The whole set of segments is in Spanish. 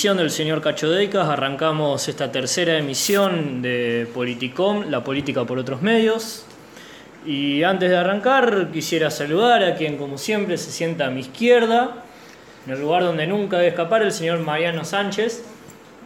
Del señor Cachodecas arrancamos esta tercera emisión de Politicom, la política por otros medios. Y antes de arrancar quisiera saludar a quien como siempre se sienta a mi izquierda, en el lugar donde nunca debe escapar, el señor Mariano Sánchez.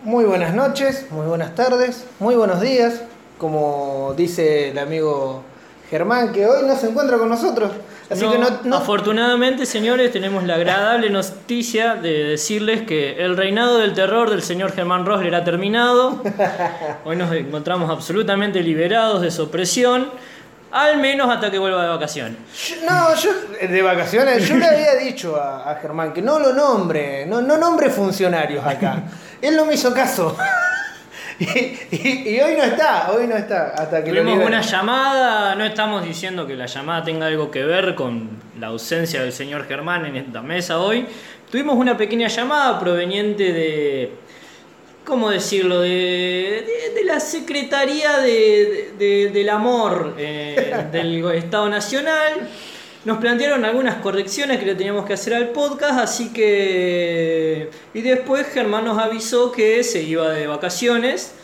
Muy buenas noches, muy buenas tardes, muy buenos días, como dice el amigo Germán, que hoy no se encuentra con nosotros. Así No, que no, no- Afortunadamente, señores, tenemos la agradable noticia de decirles que el reinado del terror del señor Germán Rosler ha terminado. Hoy nos encontramos absolutamente liberados de su opresión, al menos hasta que vuelva de vacaciones. no, yo de vacaciones, yo le había dicho a, a Germán que no lo nombre, no, no nombre funcionarios acá. Él no me hizo caso. Y, y- y hoy no está, hoy no está, hasta que Tuvimos una llamada, no estamos diciendo que la llamada tenga algo que ver con la ausencia del señor Germán en esta mesa hoy. Tuvimos una pequeña llamada proveniente de, ¿cómo decirlo?, de, de- de la Secretaría de- del Amor eh, del Estado Nacional. Nos plantearon algunas correcciones que le teníamos que hacer al podcast, así que... Y después Germán nos avisó que se iba de vacaciones,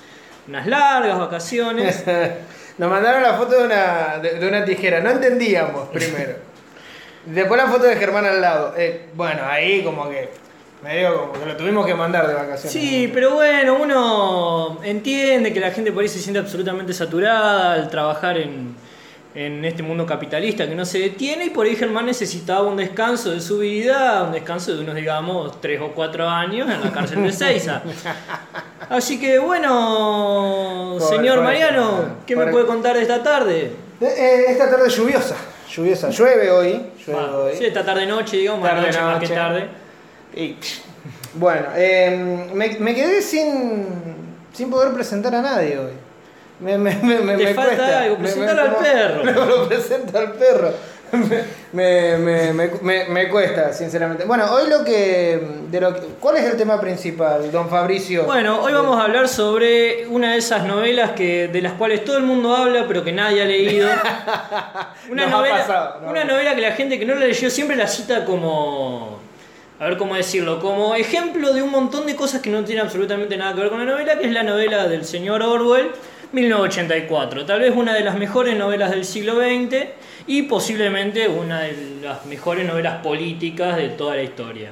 unas largas vacaciones. Nos mandaron la foto de una, de, de una tijera, no entendíamos primero. Después la foto de Germán al lado. Eh, bueno, ahí como que medio como que lo tuvimos que mandar de vacaciones. Sí, pero bueno, uno entiende que la gente por ahí se siente absolutamente saturada al trabajar en, en este mundo capitalista que no se detiene y por ahí Germán necesitaba un descanso de su vida, un descanso de unos, digamos, tres o cuatro años en la cárcel de Seiza. Así que bueno, señor Mariano, ¿qué me puede contar de esta tarde? Eh, eh, esta tarde lluviosa, lluviosa, llueve hoy, llueve Ah, hoy. sí, esta tarde noche, digamos, Tarde noche más que tarde. Y, bueno, eh, me, me quedé sin, sin poder presentar a nadie hoy. Me, me, me, me- Te me falta cuesta. algo, presentalo al perro. Me lo presento al perro. Me, me, me, me- me cuesta, sinceramente. Bueno, hoy lo que, de lo que- ¿Cuál es el tema principal, don Fabricio? Bueno, hoy vamos a hablar sobre una de esas novelas que, de las cuales todo el mundo habla, pero que nadie ha leído. Una, Nos ha novela, pasado, nos una ha novela que la gente que no la leyó siempre la cita como. A ver cómo decirlo, como ejemplo de un montón de cosas que no tienen absolutamente nada que ver con la novela, que es la novela del señor Orwell, 1984. Tal vez una de las mejores novelas del siglo XX y posiblemente una de las mejores novelas políticas de toda la historia.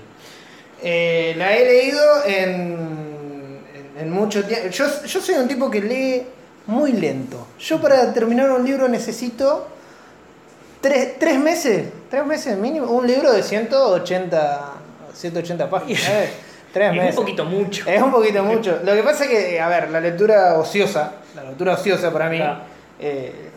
Eh, la he leído en, en, en mucho tiempo. Yo, yo soy un tipo que lee muy lento. Yo para terminar un libro necesito tres, tres meses, tres meses mínimo. Un libro de 180, 180 páginas. ¿eh? Tres Es un poquito mucho. Es un poquito mucho. Lo que pasa es que, a ver, la lectura ociosa, la lectura ociosa para mí, Claro. eh,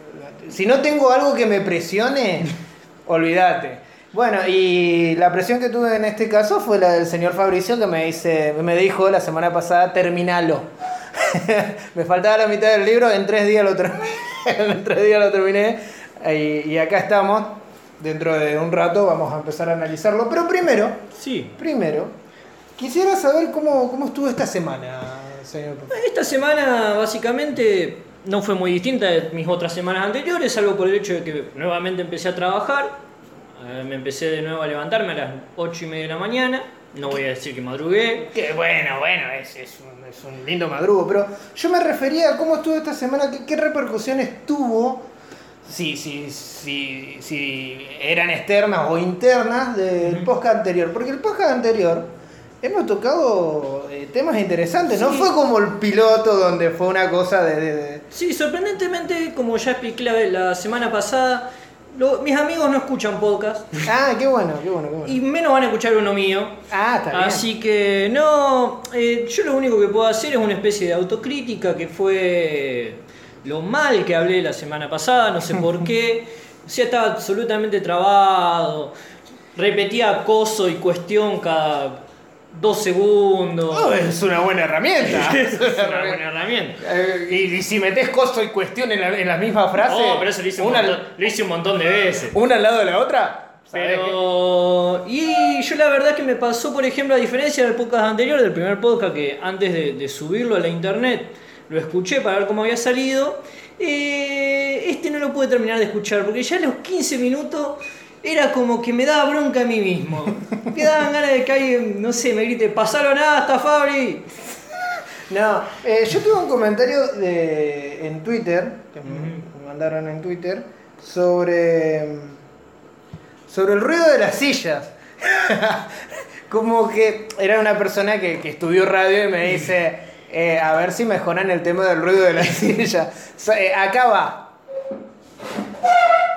si no tengo algo que me presione, olvídate. Bueno, y la presión que tuve en este caso fue la del señor Fabricio que me dice, me dijo la semana pasada, terminalo. me faltaba la mitad del libro, en tres días lo terminé. en tres días lo terminé. Y, y acá estamos. Dentro de un rato vamos a empezar a analizarlo. Pero primero, Sí. Primero, quisiera saber cómo, cómo estuvo esta semana, señor. Esta semana básicamente no fue muy distinta de mis otras semanas anteriores, salvo por el hecho de que nuevamente empecé a trabajar. Eh, me empecé de nuevo a levantarme a las 8 y media de la mañana. No voy a decir que madrugué. Que bueno, bueno, es, es un, es un lindo madrugo, pero yo me refería a cómo estuvo esta semana, qué, qué repercusiones tuvo, si, si, si, si eran externas o internas del podcast anterior. Porque el podcast anterior hemos tocado eh, temas interesantes, no fue como el piloto donde fue una cosa de... de- de- Sí, sorprendentemente, como ya expliqué la, la semana pasada, lo- mis amigos no escuchan podcast Ah, qué bueno, qué bueno, qué bueno. y menos van a escuchar uno mío. Ah, está bien. Así que no, eh, yo lo único que puedo hacer es una especie de autocrítica que fue lo mal que hablé la semana pasada, no sé por qué. O sea, estaba absolutamente trabado, repetía acoso y cuestión cada dos segundos. Oh, es una buena herramienta. es una buena herramienta. Eh, y, y si metes costo y cuestión en la, en la misma frase, No, pero eso lo hice, un una, montón, lo hice un montón de veces. una al lado de la otra, ¿sabés Pero. Y yo la verdad que me pasó, por ejemplo, a diferencia del podcast anterior, del primer podcast que antes de, de subirlo a la internet lo escuché para ver cómo había salido. eh, este no lo pude terminar de escuchar porque ya a los 15 minutos era como que me daba bronca a mí mismo. Me daban ganas de que alguien, no sé, me grite, pasaron hasta Fabri. No, eh, yo tuve un comentario de, en Twitter, que me- me mandaron en Twitter, sobre, sobre el ruido de las sillas. Como que era una persona que, que estudió radio y me dice, eh, a ver si mejoran el tema del ruido de las sillas. Eh, acá va.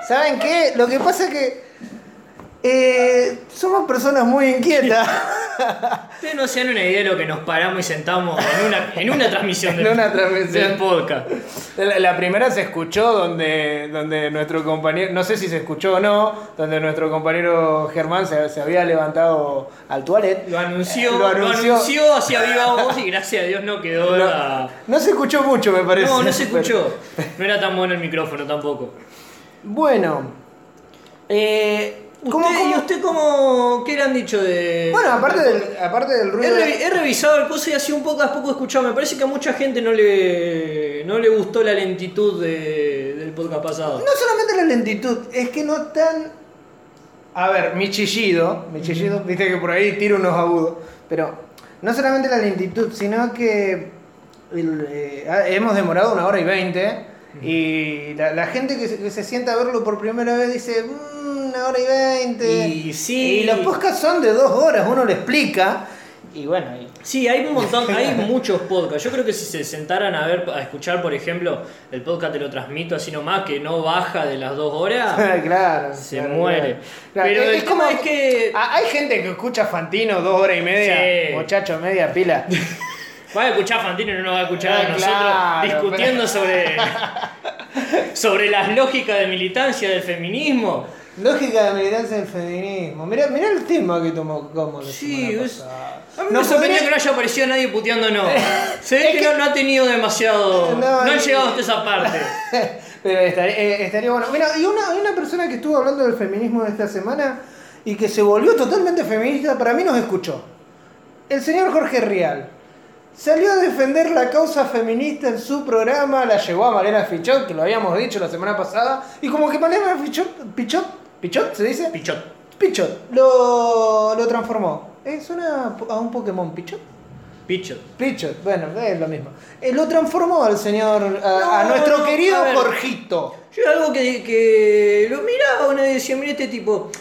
¿Saben qué? Lo que pasa es que eh, somos personas muy inquietas. Ustedes no se dan una idea de lo que nos paramos y sentamos en una, en una transmisión, En del- una transmisión. del podcast. La, la primera se escuchó donde, donde nuestro compañero, no sé si se escuchó o no, donde nuestro compañero Germán se, se había levantado al toilet. Lo anunció, Lo lo anunció. anunció, hacia viva voz y gracias a Dios no quedó No, la... no se escuchó mucho, me parece. No, no se escuchó. No era tan bueno el micrófono tampoco. Bueno, eh, ¿cómo- ¿Usted, cómo- ¿Y usted cómo, qué le han dicho de...? Bueno, aparte del, aparte del He, ruido. he revisado el coso y así un poco a poco escuchado. Me parece que a mucha gente no le, no le gustó la lentitud de- del podcast pasado. No solamente la lentitud, es que no tan. A ver, mi chillido, mi chillido, viste que por ahí tiro unos agudos, pero no solamente la lentitud, sino que el, eh, hemos demorado una hora y veinte y la, la gente que se, que se sienta a verlo por primera vez dice, "Mm, una hora y veinte. Y sí. Y los podcasts son de dos horas, uno le explica, y bueno, y- Sí, hay un montón, hay muchos podcasts. Yo creo que si se sentaran a ver, a escuchar, por ejemplo, el podcast te lo transmito así nomás, que no baja de las dos horas, claro. se claro, muere. claro. Pero Es- el es tema como- es que. Hay gente que escucha Fantino dos horas y media, Sí. muchacho, media pila. Va a escuchar a Fantino y no nos va a escuchar a Ah, nosotros claro, discutiendo sobre, sobre las lógicas de militancia del feminismo. Lógica de militancia del feminismo. Mirá, mirá el tema que tomó como Sí, es- pasada. A mí No me sorprendió que no haya aparecido nadie puteando no. Se ve Es que, que- no, no ha tenido demasiado. No, No, han y- llegado hasta esa parte. Pero estaría, eh, estaría bueno. Mira, y una, una persona que estuvo hablando del feminismo de esta semana y que se volvió totalmente feminista, para mí nos escuchó. El señor Jorge Rial. Salió a defender la causa feminista en su programa, la llevó a Malena Fichot, que lo habíamos dicho la semana pasada, y como que Malena Fichot, Pichot, Pichot se dice, Pichot. Pichot, lo, lo transformó. Eh, suena a un Pokémon Pichot. Pichot. Pichot, bueno, es lo mismo. Eh, lo transformó al señor, a, nuestro no, querido a. Jorgito. Yo algo que, que lo miraba y decía, mira este tipo.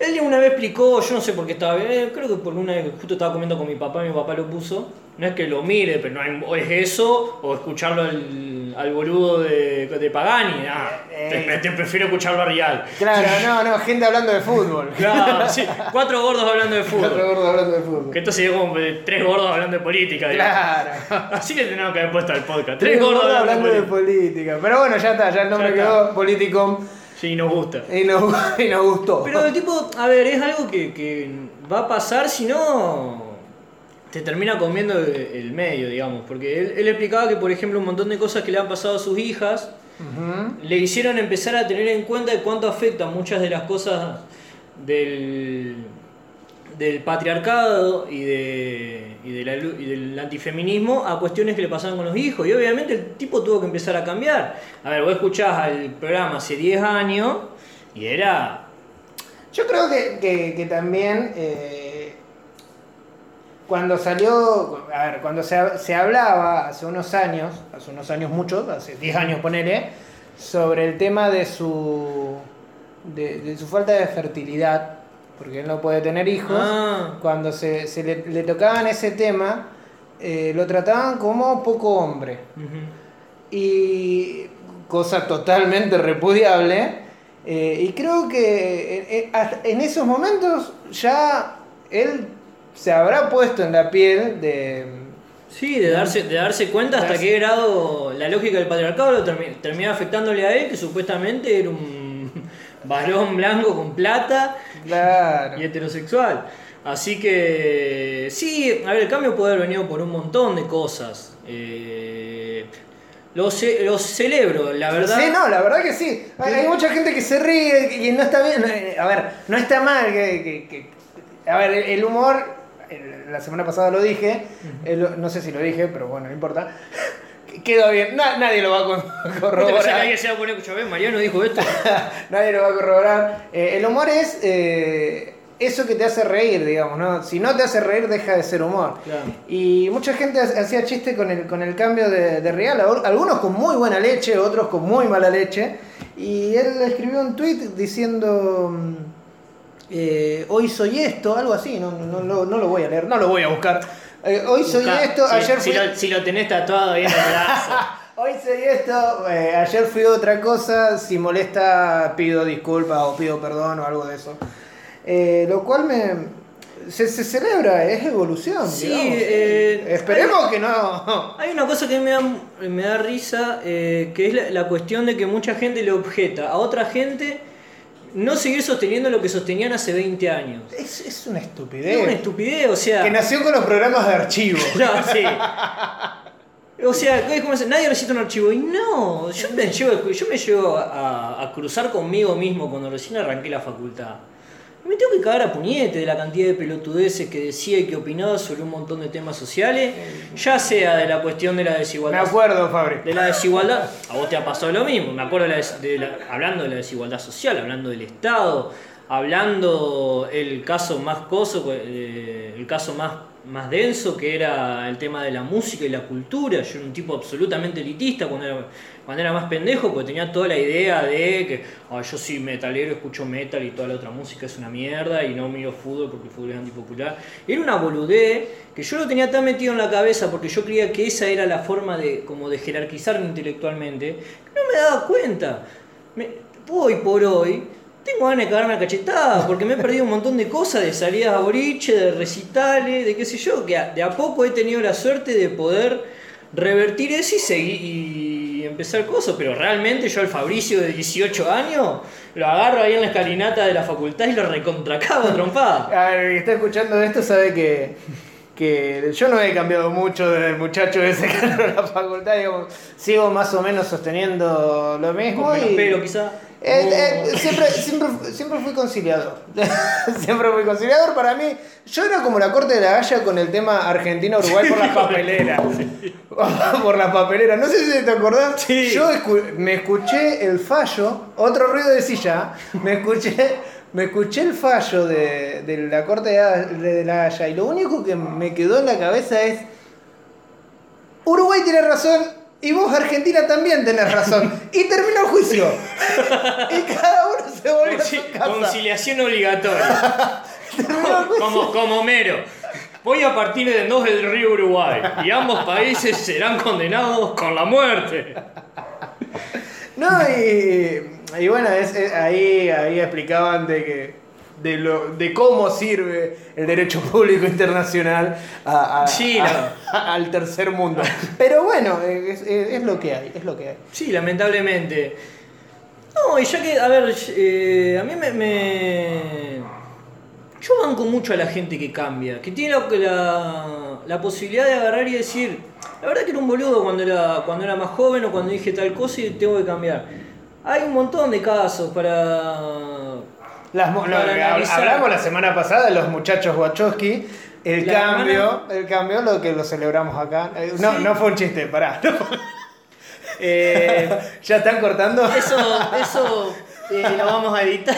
Él una vez explicó, yo no sé por qué estaba, eh, creo que por una vez que justo estaba comiendo con mi papá, mi papá lo puso. No es que lo mire, pero no hay- o es eso, o escucharlo al, al boludo de, de Pagani. Ah, Eh, te, te prefiero escucharlo a Real. Claro, no, no, gente hablando de fútbol. Claro, sí, cuatro gordos hablando de fútbol. gordo hablando de fútbol. Que esto sería como eh, tres gordos hablando de política. digamos. Claro. Así le tenemos que haber puesto al podcast. Tres gordos hablando, de política. política. Pero bueno, ya está, ya el nombre Ya quedó Politicom Sí, nos gusta. y nos, y nos gustó. Pero el tipo, a ver, es algo que, que va a pasar si no te termina comiendo el, medio, digamos. Porque él, él explicaba que, por ejemplo, un montón de cosas que le han pasado a sus hijas le hicieron empezar a tener en cuenta de cuánto afectan muchas de las cosas del, del patriarcado y, de, y, de la y del antifeminismo a cuestiones que le pasaban con los hijos. Y obviamente el tipo tuvo que empezar a cambiar. A ver, vos escuchás al programa hace 10 años y era Yo creo que, que- también eh, cuando salió, a ver, cuando se, se hablaba hace unos años, hace unos años muchos, hace 10 años ponele, sobre el tema de su, de su falta de fertilidad, porque él no puede tener hijos, Ah. cuando se, se le, le tocaban ese tema, eh, lo trataban como poco hombre. Y cosa totalmente repudiable. eh, y creo que en, en- esos momentos ya él se habrá puesto en la piel de... Sí, de darse, de darse cuenta hasta Darse- qué grado la lógica del patriarcado lo termi- terminaba afectándole a él, que supuestamente era un varón blanco con plata Claro. y heterosexual. Así que sí, a ver, el cambio puede haber venido por un montón de cosas. Eh, lo, ce- lo celebro, la verdad. Sí, no, la verdad que sí. Hay, hay mucha gente que se ríe y no está bien. eh, A ver, no está mal que... que- que- a ver, el- humor, la semana pasada lo dije, no sé si lo dije, pero bueno, no importa. Quedó bien, Na- nadie lo va a con- ¿Vos te pensás que corroborar. alguien se va a poner a ver, Mariano dijo esto? Nadie lo va a corroborar. Eh, el humor es eh, eso que te hace reír, digamos, ¿no? Si no te hace reír, deja de ser humor. Claro. Y mucha gente ha- hacía chiste con el, con el cambio de, de real, Al- algunos con muy buena leche, otros con muy mala leche. Y él escribió un tweet diciendo, mm, eh, hoy soy esto, algo así, no, no, no, no lo voy a leer, no lo voy a buscar. Eh, hoy soy esto, Si- ayer si, fui... lo, si lo tenés tatuado ahí en el brazo. Hoy soy esto, eh, ayer fui otra cosa, si molesta pido disculpas o pido perdón o algo de eso. Eh, lo cual me... Se, se celebra, es evolución. Sí, digamos. eh, Esperemos que no. Hay una cosa que me da, me da risa, eh, que es la, la cuestión de que mucha gente le objeta a otra gente no seguir sosteniendo lo que sostenían hace 20 años. Es, es una Es estupidez. una estupidez, o sea... Que nació con los programas de archivo. Claro, sí. O sea, es como nadie necesita un archivo. Y no, yo me llevo, yo me llevo a, a cruzar conmigo mismo cuando recién arranqué la facultad. Me tengo que cagar a puñete de la cantidad de pelotudeces que decía y que opinaba sobre un montón de temas sociales, ya sea de la cuestión de la Me desigualdad. acuerdo, Fabri. De la desigualdad, a vos te ha pasado lo mismo, me acuerdo de la des- de la- hablando de la desigualdad social, hablando del Estado, hablando el caso más coso, eh, el caso más, más denso que era el tema de la música y la cultura. Yo era un tipo absolutamente elitista cuando era, cuando era más pendejo, porque tenía toda la idea de que "Ah, yo soy metalero, escucho metal y toda la otra música es una mierda y no miro fútbol porque el fútbol es antipopular. Era una boludez que yo lo tenía tan metido en la cabeza porque yo creía que esa era la forma de, como de jerarquizarme intelectualmente, que no me daba cuenta. Me- hoy por hoy tengo ganas de cagarme a cachetada porque me he perdido un montón de cosas, de salidas a boliche, de recitales, de qué sé yo, que de a poco he tenido la suerte de poder revertir eso y seguir y empezar cosas, pero realmente yo al Fabricio de 18 años lo agarro ahí en la escalinata de la facultad y lo recontracago a trompada. A ver, el que está escuchando esto sabe que, que yo no he cambiado mucho desde el muchacho ese que entró a la facultad. digamos, sigo más o menos sosteniendo lo mismo. Con menos y- pelo quizá. Eh, eh, siempre, siempre, siempre fui conciliador. siempre fui conciliador. Para mí, yo era como la corte de la Haya con el tema Argentina-Uruguay por las papeleras. por las papeleras. No sé si te acordás. Sí. Yo escu- me escuché el fallo, otro ruido de silla. Me escuché, me escuché el fallo de, de la corte de, la Haya. Y lo único que me quedó en la cabeza es. Uruguay tiene razón. Y vos, Argentina, también tenés razón. Y terminó el juicio. y cada uno se volvió a su Conci- casa. Conciliación obligatoria. como, como Homero. Voy a partir de dos del río Uruguay y ambos países serán condenados con la muerte. No, y, y bueno, es- es- ahí, ahí explicaban de que de, lo, de cómo sirve el derecho público internacional a- a- Sí, a- al tercer mundo. Pero bueno, es, es- es lo que hay, es lo que hay. Sí, lamentablemente. No, y ya que, a ver, eh, a mí me, me- Yo banco mucho a la gente que cambia, que tiene la, la, la posibilidad de agarrar y decir, la verdad que era un boludo cuando era, cuando era más joven o cuando dije tal cosa y tengo que cambiar. Hay un montón de casos para... Las lo hablamos la semana pasada de los muchachos Wachowski. El La cambio, el cambio, lo que lo celebramos acá. Eh, No, Sí. no fue un chiste, pará. Eh, ¿Ya están cortando? eso eso eh, lo vamos a editar.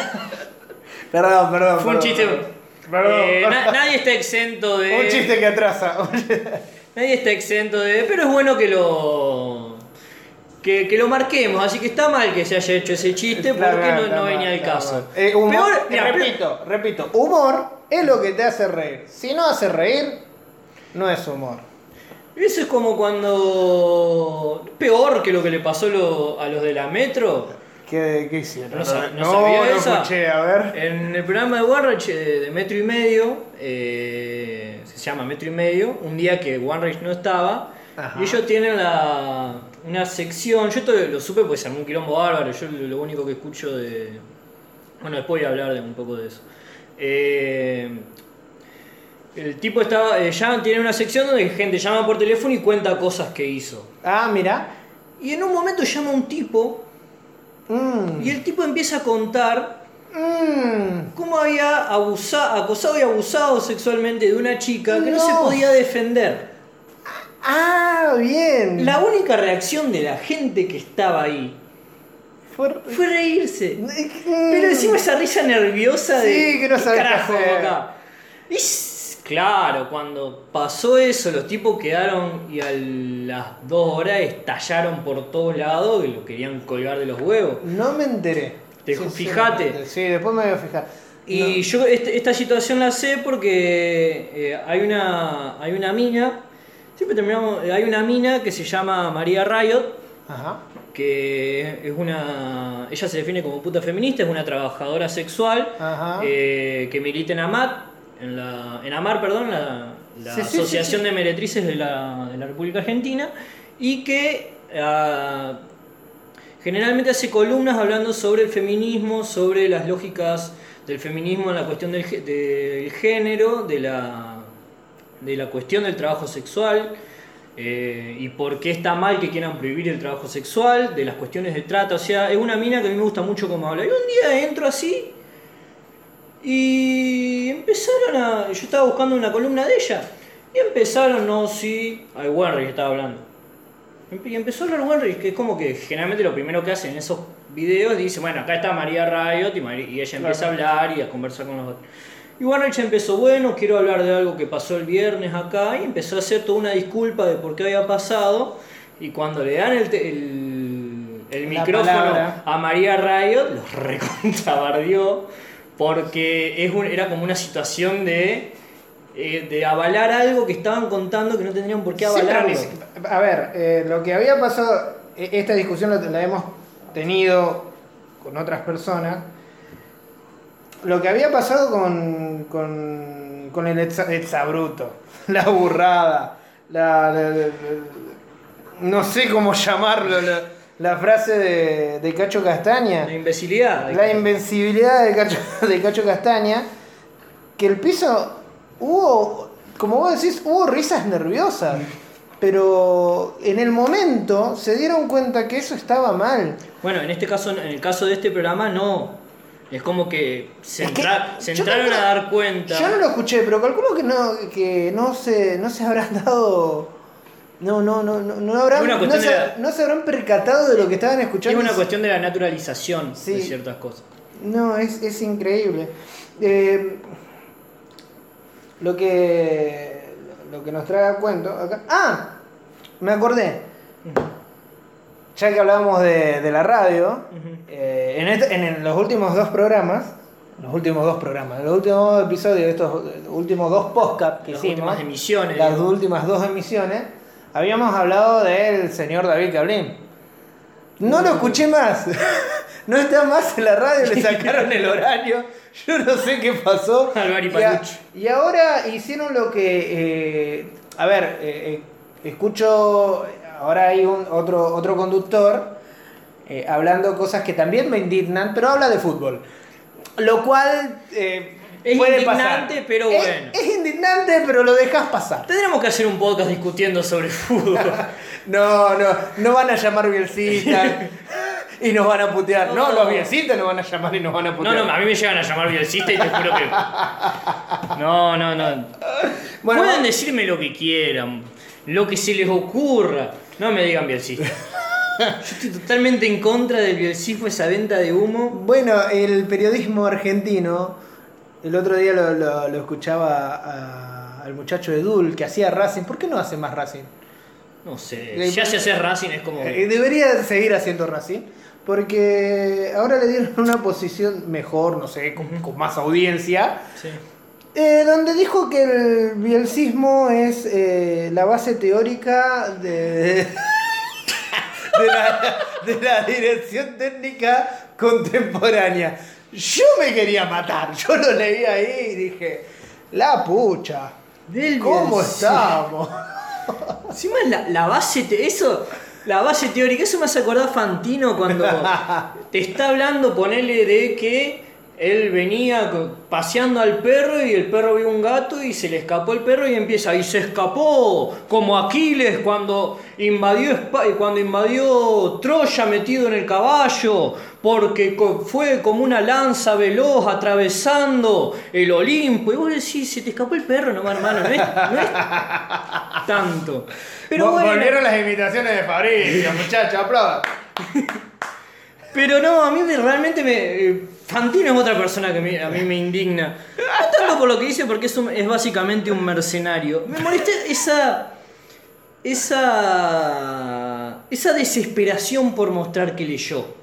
Perdón, perdón. Fue un chiste... Perdón, eh, perdón. na- nadie está exento de... Un chiste que atrasa. Nadie está exento de. Pero es bueno que lo. Que, que lo marquemos, así que está mal que se haya hecho ese chiste porque mal, no, venía al caso. Eh, humor- Peor- mira, repito, repito, humor es lo que te hace reír. Si no hace reír, no es humor. Eso es como cuando. Peor que lo que le pasó lo- a los de la metro. ¿Qué, qué hicieron? No no no, sabía no esa. escuché, a ver. En el programa de Warrage de, de Metro y Medio, eh, se llama Metro y Medio, un día que Warrage no estaba, Ajá. y ellos tienen la, una sección, yo esto lo supe pues se armó un quilombo bárbaro, yo lo, único que escucho de... Bueno, después voy a hablar de un poco de eso. Eh, el tipo estaba, eh, ya tiene una sección donde gente llama por teléfono y cuenta cosas que hizo. Ah, mira. Y en un momento llama un tipo Mm, y el tipo empieza a contar mm. cómo había abusado, acosado y abusado sexualmente de una chica que no, se podía defender. Ah, bien. La única reacción de la gente que estaba ahí Fue- fue reírse. Pero encima esa risa nerviosa de. Sí, que no ¿qué sabes qué carajo acá? Y claro, cuando pasó eso, los tipos quedaron y a las dos horas estallaron por todos lados y lo querían colgar de los huevos. No me enteré. Te- fijate. Sí, después me voy a fijar. Y yo este- esta situación la sé porque eh, hay una hay una mina, siempre terminamos, eh, hay una mina que se llama María Riot. Ajá. que es una, ella se define como puta feminista, es una trabajadora sexual Ajá. eh, que milita en AMAT, en, la, en AMAR, perdón, la, la Sí, sí, Asociación sí, sí. de Meretrices de la, de la República Argentina, y que ah, generalmente hace columnas hablando sobre el feminismo, sobre las lógicas del feminismo en la cuestión del, del género, de la, de la cuestión del trabajo sexual. eh, y por qué está mal que quieran prohibir el trabajo sexual, de las cuestiones de trata, o sea, es una mina que a mí me gusta mucho cómo habla. Y un día entro así y empezaron a. Yo estaba buscando una columna de ella. Y empezaron, no, sí. Ay, Wenry estaba hablando. Y empezó a hablar Wenry, que es como que generalmente lo primero que hacen en esos videos dice: Bueno, acá está María Riot. Y, Mari- y ella empieza a hablar y a conversar con los otros. Y Wenrich empezó: Bueno, quiero hablar de algo que pasó el viernes acá. Y empezó a hacer toda una disculpa de por qué había pasado. Y cuando le dan el, el, el micrófono a María Riot, los recontrabardió porque es un- era como una situación de, eh, de avalar algo que estaban contando que no tendrían por qué avalarlo. A ver, eh, lo que había pasado, e- esta discusión la, la hemos tenido con otras personas. Lo que había pasado con, con, con el exa- exabruto, la burrada, la, la- la- la- no sé cómo llamarlo, la, frase de, de Cacho Castaña. La imbecilidad. La invencibilidad de Cacho, de Cacho Castaña, que el piso hubo, como vos decís, hubo risas nerviosas, pero en el momento se dieron cuenta que eso estaba mal. Bueno, en este caso, en el caso de este programa, no. Es como que se, Es que entraron a dar cuenta. Yo no lo escuché, pero calculo que no, que no se, no se habrán dado. No, no, no, no, no habrán, no se, de la- no se habrán percatado de lo que estaban es escuchando. una cuestión de la naturalización Sí. de ciertas cosas. No, es, es increíble. Eh, lo que lo que nos trae a cuento acá. ¡Ah! Me acordé. Ya que hablábamos de, de la radio, eh, en, este- en los últimos dos programas, los últimos dos programas, los últimos dos episodios estos últimos dos podcasts que Las hicimos, últimas emisiones. las digamos. últimas dos emisiones, habíamos hablado del señor David Cablín. No lo escuché más. No está más en la radio, le sacaron el horario. Yo no sé qué pasó. Y a-. Y ahora hicieron lo que. eh, a ver, eh, escucho. Ahora hay un, otro, otro conductor eh, hablando cosas que también me indignan, pero habla de fútbol. Lo cual. eh, Es puede indignante, pasar. pero Es- bueno. Es indignante, pero lo dejas pasar. Tendremos que hacer un podcast discutiendo sobre fútbol. No, no, no van a llamar Bielcita y nos van a putear. No, No. los Bielcita nos van a llamar y nos van a No, putear. no, a mí me llegan a llamar bielcista y te juro que. No, no, no. Bueno, Pueden decirme lo que quieran, lo que se les ocurra. No me digan bielcista. Yo estoy totalmente en contra del bielcismo, esa venta de humo. Bueno, el periodismo argentino, el otro día lo, lo- lo escuchaba a- al muchacho de Dul que hacía Racing. ¿Por qué no hace más Racing? No sé, ya se hace Racing es como. Eh, debería seguir haciendo Racing. Porque ahora le dieron una posición mejor, no sé, con, con más audiencia. Sí. Eh, donde dijo que el bielcismo es eh, la base teórica de, de, la, de la dirección técnica contemporánea. Yo me quería matar, yo lo leí ahí y dije, la pucha, Del ¿cómo bielcismo. estamos? Encima es la, la base, te- eso, la base teórica, eso me hace acordar Fantino cuando te está hablando, ponele de que él venía paseando al perro y el perro vio un gato y se le escapó el perro y empieza, y se escapó como Aquiles cuando invadió, Espa- cuando invadió Troya metido en el caballo, porque fue como una lanza veloz atravesando el Olimpo. Y vos decís, se te escapó el perro, no, hermano, no es, no es tanto. Pero Vol- bueno, Volvieron las imitaciones de Fabricio, muchachos, aplaudan. Pero no, a mí me- realmente me. eh, Fantino es otra persona que a mí me indigna. No tanto por lo que dice, porque es, es básicamente un mercenario. Me molesta esa. Esa. Esa desesperación por mostrar que leyó.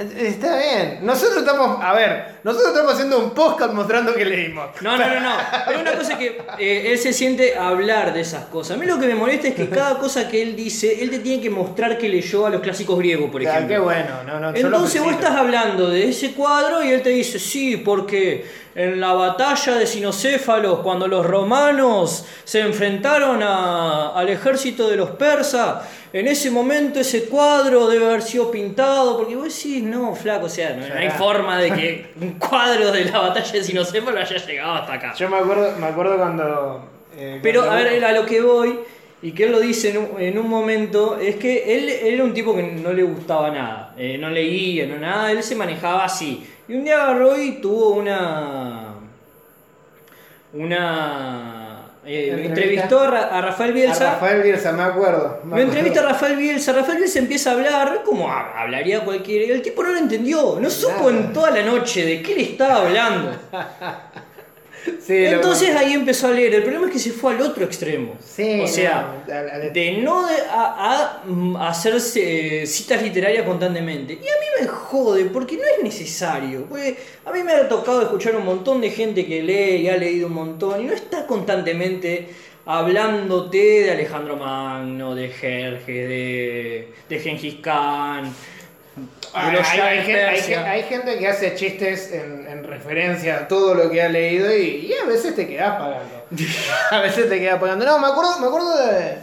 Está bien. Nosotros estamos, a ver, nosotros estamos haciendo un podcast mostrando que leímos. No, no, no, no. Pero una cosa es que eh, él se siente a hablar de esas cosas. A mí lo que me molesta es que cada cosa que él dice, él te tiene que mostrar que leyó a los clásicos griegos, por ejemplo. qué bueno, no, no, Entonces vos estás hablando de ese cuadro y él te dice, sí, porque en la batalla de Sinocéfalos, cuando los romanos se enfrentaron a- al ejército de los persas, en ese momento ese cuadro debe haber sido pintado, porque vos decís, no, flaco, o sea, no, no hay forma de que un cuadro de la batalla de Sinocéfalos haya llegado hasta acá. Yo me acuerdo, me acuerdo cuando. eh, Pero cuando- a ver, a lo que voy, y que él lo dice en un, en un momento, es que él, él era un tipo que no le gustaba nada, eh, no leía, no nada, él se manejaba así. Y un día agarró y tuvo una. Una. Eh, entrevistó a, Ra- a Rafael A Bielsa. Rafael Bielsa, me acuerdo. me Lo entrevista a. Rafael Bielsa, Rafael Bielsa empieza a hablar como ha- hablaría cualquiera, y el tipo no lo entendió, no supo en toda la noche de qué le estaba hablando. Sí, Entonces ahí empezó a leer, el problema es que se fue al otro extremo. Sí, o sea, no, de no de- a, a, mm, hacerse eh, citas literarias constantemente. Y a mí me jode, porque no es necesario. Porque a mí me ha tocado escuchar un montón de gente que lee y ha leído un montón y no está constantemente hablándote de Alejandro Magno, de Jerjes, de, de Gengis Khan. Hay, gente, hay Persia. gen- hay gente que hace chistes en, en referencia a todo lo que ha leído y, y a veces te quedas pagando. a veces te quedas pagando. No, me acuerdo, me acuerdo de,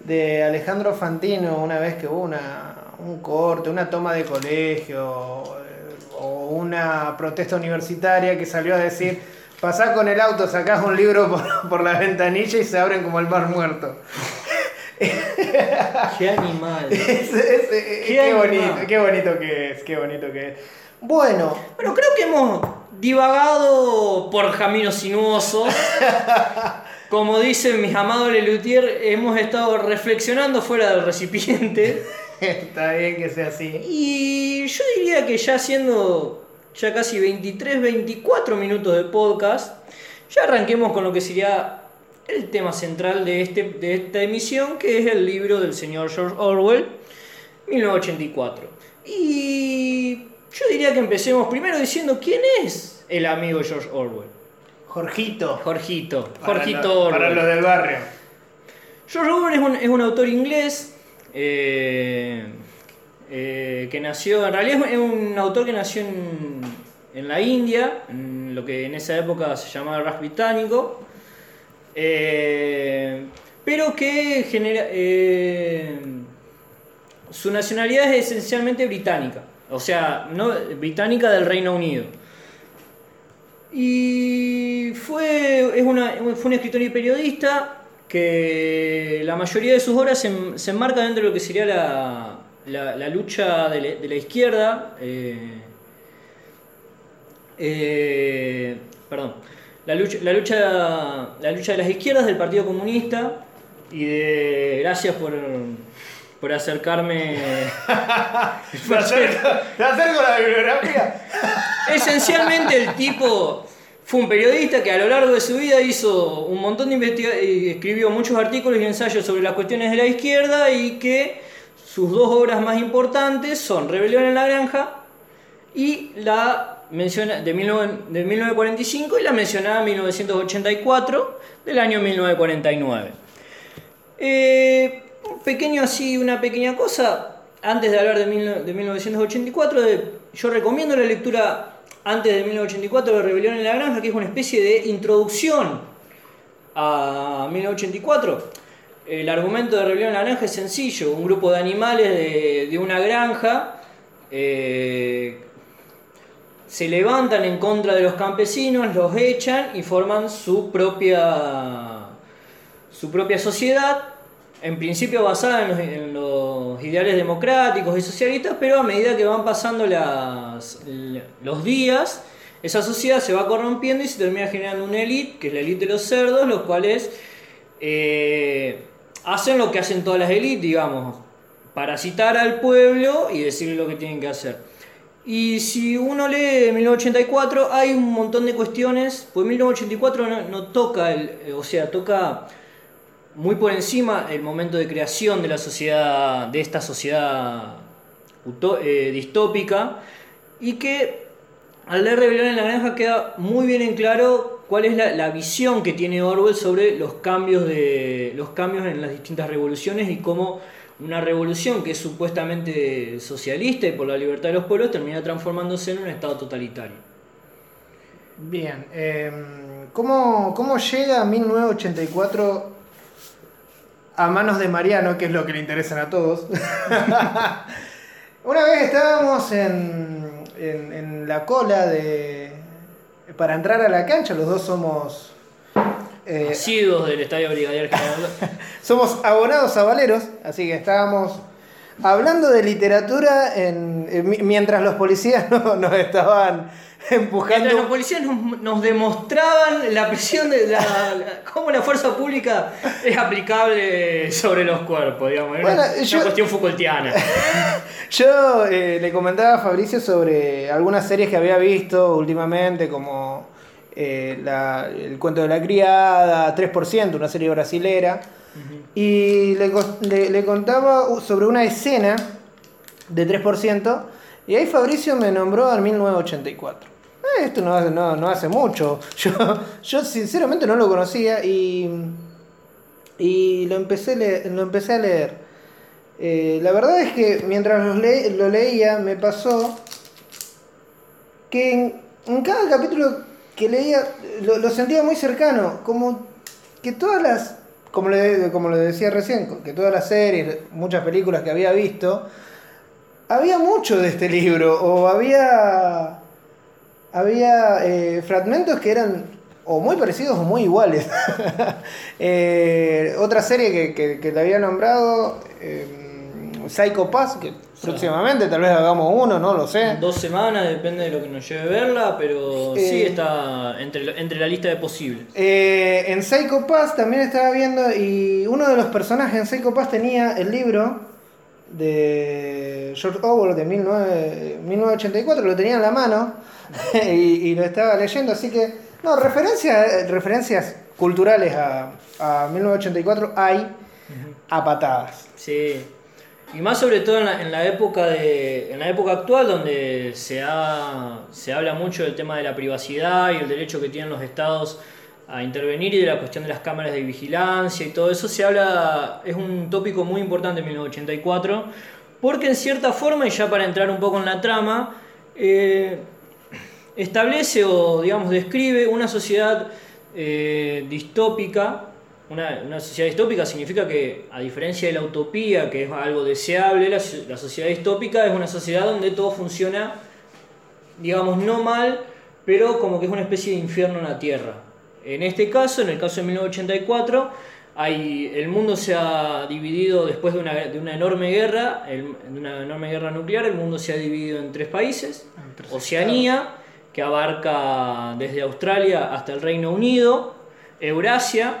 de Alejandro Fantino una vez que hubo una, un corte, una toma de colegio eh, o una protesta universitaria que salió a decir, pasás con el auto, sacás un libro por, por la ventanilla y se abren como el mar muerto. Qué animal. Es- es- es- Qué qué, animal. bonito, qué bonito que es, qué bonito que es. Bueno, Bueno, creo que hemos divagado por caminos sinuosos. Como dicen mis amados Lelutier, hemos estado reflexionando fuera del recipiente. está bien que sea así. Y yo diría que ya siendo ya casi 23, 24 minutos de podcast, ya arranquemos con lo que sería el tema central de, este, de esta emisión, que es el libro del señor George Orwell, 1984. Y yo diría que empecemos primero diciendo quién es el amigo George Orwell. Jorgito. Jorgito. Para Jorgito lo- Orwell. Para los del barrio. George Orwell es un, es un autor inglés eh, eh, que nació, en realidad es un autor que nació en, en la India, en lo que en esa época se llamaba el Raj británico, eh, pero que genera, eh, su nacionalidad es esencialmente británica, o sea, británica del Reino Unido. Y fue, es una, fue un escritor y periodista que la mayoría de sus obras se, se enmarca dentro de lo que sería la, la- lucha de la, izquierda. eh, perdón. La lucha, la, lucha, la lucha de las izquierdas del Partido Comunista y de. Gracias por, por acercarme. ¿Te acerco, te acerco la bibliografía? Esencialmente el tipo fue un periodista que a lo largo de su vida hizo un montón de investigaciones, escribió muchos artículos y ensayos sobre las cuestiones de la izquierda y que sus dos obras más importantes son Rebelión en la Granja y la menciona de, 19 de 1945 y la mencionada 1984 del año 1949. Eh, un pequeño así, una pequeña cosa, antes de hablar de 1984, de- yo recomiendo la lectura antes de 1984 de Rebelión en la Granja, que es una especie de introducción a 1984. El argumento de Rebelión en la Granja es sencillo, un grupo de animales de, de una granja eh, se levantan en contra de los campesinos, los echan y forman su propia, su propia sociedad, en principio basada en los, ideales democráticos y socialistas, pero a medida que van pasando los días, esa sociedad se va corrompiendo y se termina generando una élite, que es la élite de los cerdos, los cuales eh, hacen lo que hacen todas las élites, digamos, parasitar al pueblo y decirle lo que tienen que hacer. Y si uno lee 1984, hay un montón de cuestiones, pues 1984 no, toca, el, eh, o sea, toca muy por encima el momento de creación de la sociedad, de esta sociedad eh, distópica, y que al leer Rebelión en la Granja queda muy bien en claro cuál es la, la, visión que tiene Orwell sobre los cambios, de, los cambios en las distintas revoluciones y cómo una revolución que es supuestamente socialista y por la libertad de los pueblos termina transformándose en un estado totalitario. Bien, eh, ¿cómo, ¿cómo llega 1984 a manos de Mariano, que es lo que le interesan a todos? Una vez estábamos en, en, en la cola de, para entrar a la cancha, los dos somos eh, Asiduos del Estadio Brigadier General. somos abonados a Valeros, así que estábamos hablando de literatura en, en, mientras los policías no, nos estaban empujando. Mientras los policías nos, nos demostraban la presión de la, la, cómo la fuerza pública es aplicable sobre los cuerpos, digamos. Bueno, una, yo, una cuestión Foucaultiana. yo eh, le comentaba a Fabricio sobre algunas series que había visto últimamente, como eh, la, el cuento de la criada, 3%, una serie brasilera, uh -huh. y le, le, le, contaba sobre una escena de 3%, y ahí Fabricio me nombró en 1984. Eh, esto no hace, no, no hace mucho, yo, yo sinceramente no lo conocía y, y lo, empecé le, lo empecé a leer. Eh, la verdad es que mientras lo, le, lo leía me pasó que en, en cada capítulo que leía, lo, lo, sentía muy cercano, como que todas las, como le, como le decía recién, que todas las series, muchas películas que había visto, había mucho de este libro, o había, había eh, fragmentos que eran o muy parecidos o muy iguales. eh, otra serie que, que, que le había nombrado, eh, Psycho Pass, que próximamente, tal vez hagamos uno, no lo sé. Dos semanas, depende de lo que nos lleve verla, pero eh, sí está entre, entre la lista de posibles. Eh, en Psycho Pass también estaba viendo, y uno de los personajes en Psycho Pass tenía el libro de George Orwell de 19, 1984, lo tenía en la mano y, y, lo estaba leyendo, así que, no, referencias, referencias culturales a, a 1984 hay a patadas. Sí. Y más sobre todo en la, en la, época de en la época actual donde se, ha, se habla mucho del tema de la privacidad y el derecho que tienen los estados a intervenir y de la cuestión de las cámaras de vigilancia y todo eso se habla es un tópico muy importante en 1984 porque en cierta forma y ya para entrar un poco en la trama eh, establece o digamos describe una sociedad eh, distópica una, una, sociedad distópica significa que, a diferencia de la utopía, que es algo deseable, la, la, sociedad distópica es una sociedad donde todo funciona, digamos, no mal, pero como que es una especie de infierno en la Tierra. En este caso, en el caso de 1984, hay, el mundo se ha dividido después de una, de una enorme guerra, el, de una enorme guerra nuclear, el mundo se ha dividido en tres países, Oceanía, que abarca desde Australia hasta el Reino Unido, Eurasia,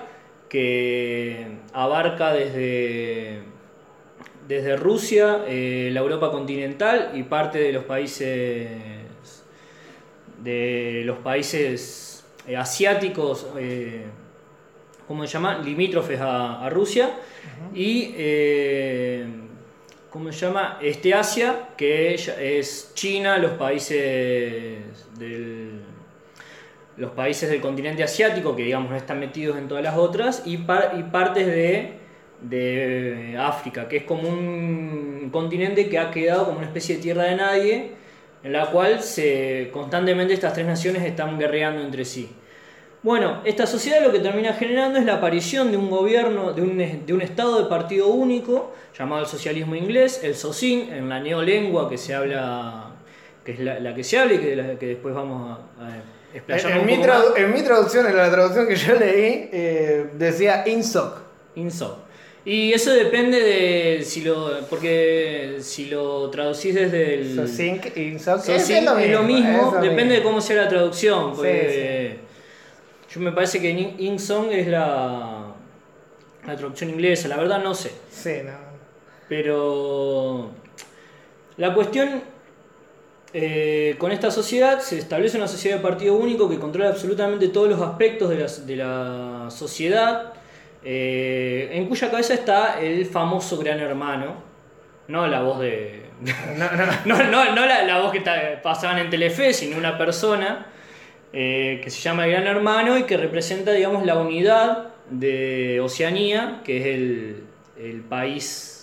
que abarca desde, desde Rusia, eh, la Europa continental y parte de los países de los países eh, asiáticos, eh, ¿cómo se llama? Limítrofes a, a Rusia uh -huh. y eh, ¿cómo se llama? Este Asia, que es China, los países del los países del continente asiático, que digamos no están metidos en todas las otras, y, par y partes de, de, África, que es como un continente que ha quedado como una especie de tierra de nadie, en la cual se, constantemente estas tres naciones están guerreando entre sí. Bueno, esta sociedad lo que termina generando es la aparición de un gobierno, de un, de un estado de partido único, llamado el socialismo inglés, el SOSIN, en la neolengua que se habla que es la, que se habla y que, después vamos a En, mi en traducción, en la traducción que yo leí, eh, decía INSOC. Inso. Y eso depende de si lo. Porque si lo traducís desde el. Sosinc, INSOC. So, es, lo es lo mismo, es depende de mismo. cómo sea la traducción. porque Yo me parece que In- Insong es la, la traducción inglesa, la verdad no sé. Sí, no. Pero la cuestión eh, con esta sociedad se establece una sociedad de partido único que controla absolutamente todos los aspectos de la, de la sociedad, eh, en cuya cabeza está el famoso gran hermano, no la voz de... No, no. No, no, no la, la voz que pasaban en Telefe, sino una persona eh, que se llama el Gran Hermano y que representa, digamos, la unidad de Oceanía, que es el, el país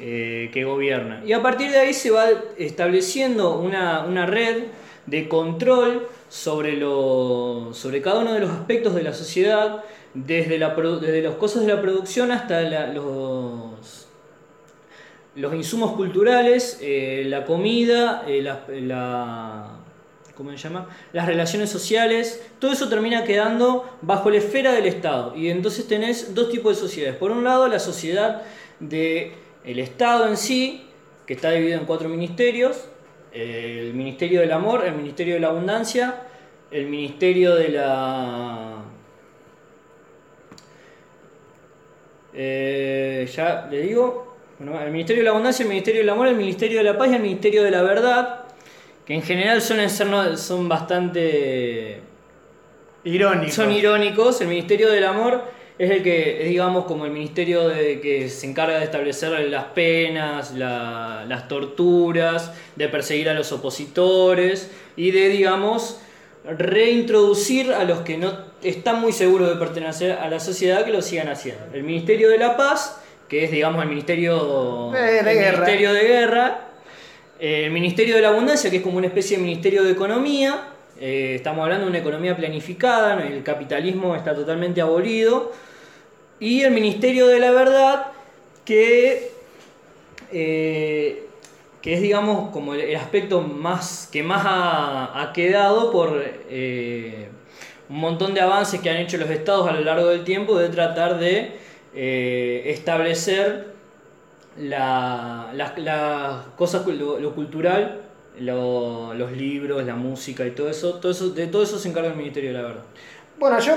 eh, que gobierna. Y a partir de ahí se va estableciendo una, una red de control sobre, lo, sobre cada uno de los aspectos de la sociedad, desde, la, desde las cosas de la producción hasta los, los insumos culturales, eh, la comida, eh, la, ¿cómo se llama? las relaciones sociales, todo eso termina quedando bajo la esfera del Estado. Y entonces tenés dos tipos de sociedades. Por un lado, la sociedad del el Estado en sí, que está dividido en cuatro ministerios, el Ministerio del Amor, el Ministerio de la Abundancia, el Ministerio de la... Eh, ya le digo, bueno, el Ministerio de la Abundancia, el Ministerio del Amor, el Ministerio de la Paz y el Ministerio de la Verdad, que en general suelen ser, son bastante Irónico. son irónicos. El Ministerio del Amor es el que es, digamos, como el ministerio de, que se encarga de establecer las penas, la- las torturas, de perseguir a los opositores y de, digamos, reintroducir a los que no están muy seguros de pertenecer a la sociedad que lo sigan haciendo. El Ministerio de la Paz, que es, digamos, el Ministerio De- de el guerra. Ministerio de Guerra, eh, el Ministerio de la Abundancia, que es como una especie de Ministerio de Economía. eh, estamos hablando de una economía planificada, el capitalismo está totalmente abolido. Y el Ministerio de la Verdad, que, eh, que es, digamos, como el, aspecto más que más ha, ha quedado por eh, un montón de avances que han hecho los estados a lo largo del tiempo de tratar de eh, establecer la- cosas, cu- lo, cultural, lo- los libros, la música y todo eso, todo eso, de todo eso se encarga el Ministerio de la Verdad. Bueno, yo.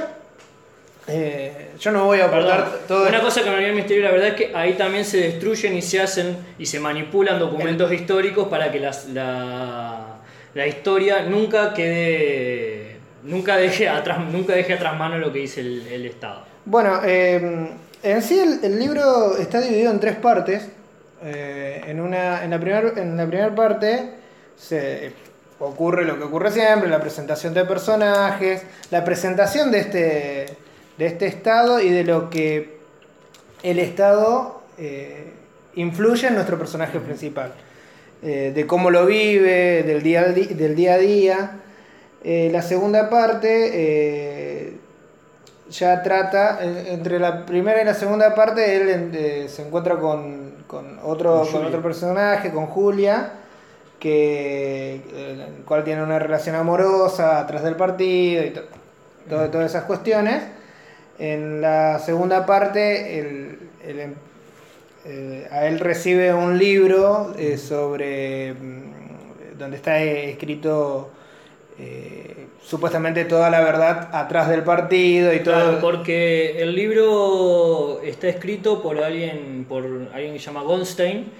Eh, yo no voy a aportar Perdón, todo Una cosa que me olvidé del Ministerio de la Verdad es que ahí también se destruyen y se hacen y se manipulan documentos históricos para que las- la, la historia nunca quede, nunca deje atrás, nunca deje atrás mano lo que dice el, el Estado. Bueno, eh, en sí el, el libro está dividido en tres partes. Eh, en, una, en, la primer, primera parte se ocurre lo que ocurre siempre, la presentación de personajes, la presentación de este, de este estado y de lo que el estado eh, influye en nuestro personaje principal. Eh, de cómo lo vive, del día, del día a día. Eh, la segunda parte ya trata, entre la primera y la segunda parte, él se encuentra con, con otro, Con otro personaje, con Julia, que, el cual tiene una relación amorosa atrás del partido y to- todas esas cuestiones. En la segunda parte, el- el em- eh, a él recibe un libro eh, sobre mm, donde está escrito eh, supuestamente toda la verdad atrás del partido y todo. Porque el libro está escrito por alguien, por alguien que se llama Goldstein,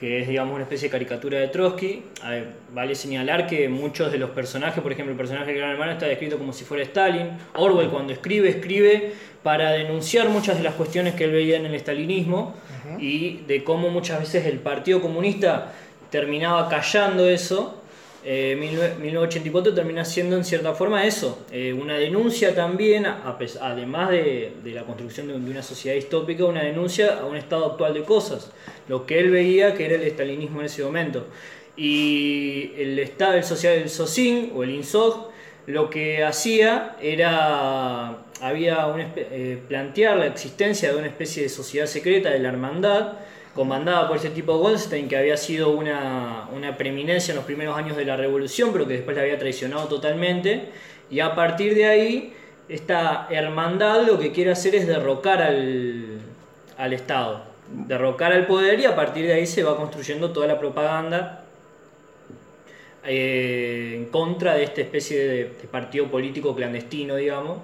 que es digamos una especie de caricatura de Trotsky. A ver, vale señalar que muchos de los personajes, por ejemplo el personaje del Gran Hermano está descrito como si fuera Stalin. Orwell cuando escribe, escribe para denunciar muchas de las cuestiones que él veía en el stalinismo y de cómo muchas veces el Partido Comunista terminaba callando eso. Eh, 19- 1984 termina siendo en cierta forma eso, eh, una denuncia también, a además de, de la construcción de, de una sociedad distópica, una denuncia a un estado actual de cosas, lo que él veía que era el estalinismo en ese momento. Y el estado, el social, el SOSIN o el INSOG, lo que hacía era, había una eh, plantear la existencia de una especie de sociedad secreta de la hermandad, comandada por ese tipo Goldstein, que había sido una, una preeminencia en los primeros años de la revolución, pero que después la había traicionado totalmente. Y a partir de ahí, esta hermandad lo que quiere hacer es derrocar al, al Estado, derrocar al poder y a partir de ahí se va construyendo toda la propaganda eh, en contra de esta especie de, de partido político clandestino, digamos,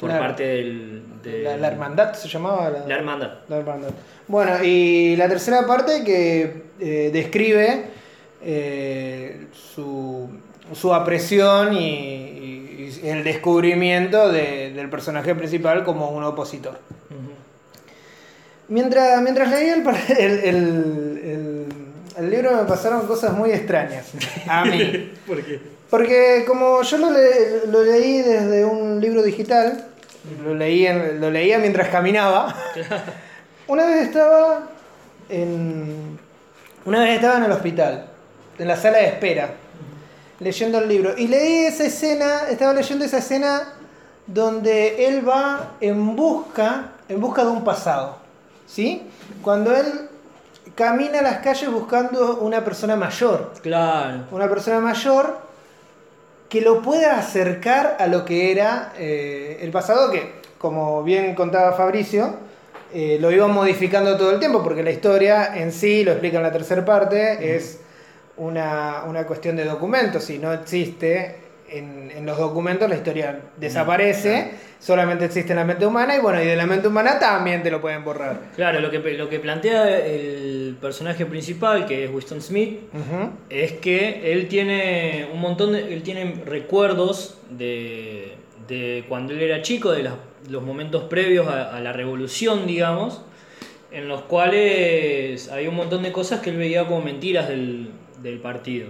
por Claro. parte del... de- La, la hermandad se llamaba. la hermandad. La hermandad. Bueno, y la tercera parte que eh, describe eh, su, su apreciación y, y- y el descubrimiento de- del personaje principal como un opositor. Mientras, mientras leía el, el, el- el- el libro me pasaron cosas muy extrañas a mí. ¿Por qué? Porque como yo lo, le- lo leí desde un libro digital, lo, leí en- lo leía mientras caminaba, una vez estaba en. Una vez estaba en el hospital, en la sala de espera, leyendo el libro. Y leí esa escena, estaba leyendo esa escena donde él va en busca, en busca de un pasado. ¿Sí? Cuando él camina las calles buscando una persona mayor Claro. una persona mayor que lo pueda acercar a lo que era eh, el pasado, que como bien contaba Fabricio, eh, lo iba modificando todo el tiempo, porque la historia en sí, lo explica en la tercera parte, es una, una cuestión de documentos, si no existe en, en los documentos la historia desaparece, solamente existe en la mente humana, y bueno, y de la mente humana también te lo pueden borrar. Claro, lo que, lo que plantea el personaje principal, que es Winston Smith, es que él tiene un montón de. Él tiene recuerdos de, de cuando él era chico, de las- los momentos previos a, a la revolución, digamos, en los cuales hay un montón de cosas que él veía como mentiras del, del partido,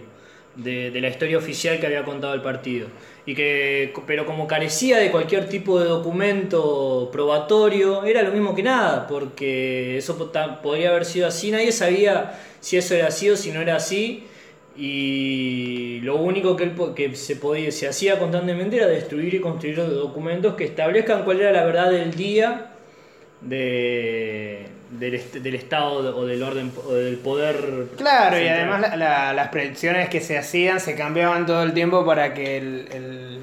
de, la historia oficial que había contado el partido. Y que, pero como carecía de cualquier tipo de documento probatorio, era lo mismo que nada, porque eso podría haber sido así, nadie sabía si eso era así o si no era así. Y lo único que, él, que se, podía, se hacía constantemente era destruir y construir documentos que establezcan cuál era la verdad del día de, del, del Estado o del orden o del poder. Claro, y además la- la- las predicciones que se hacían se cambiaban todo el tiempo para que el- el-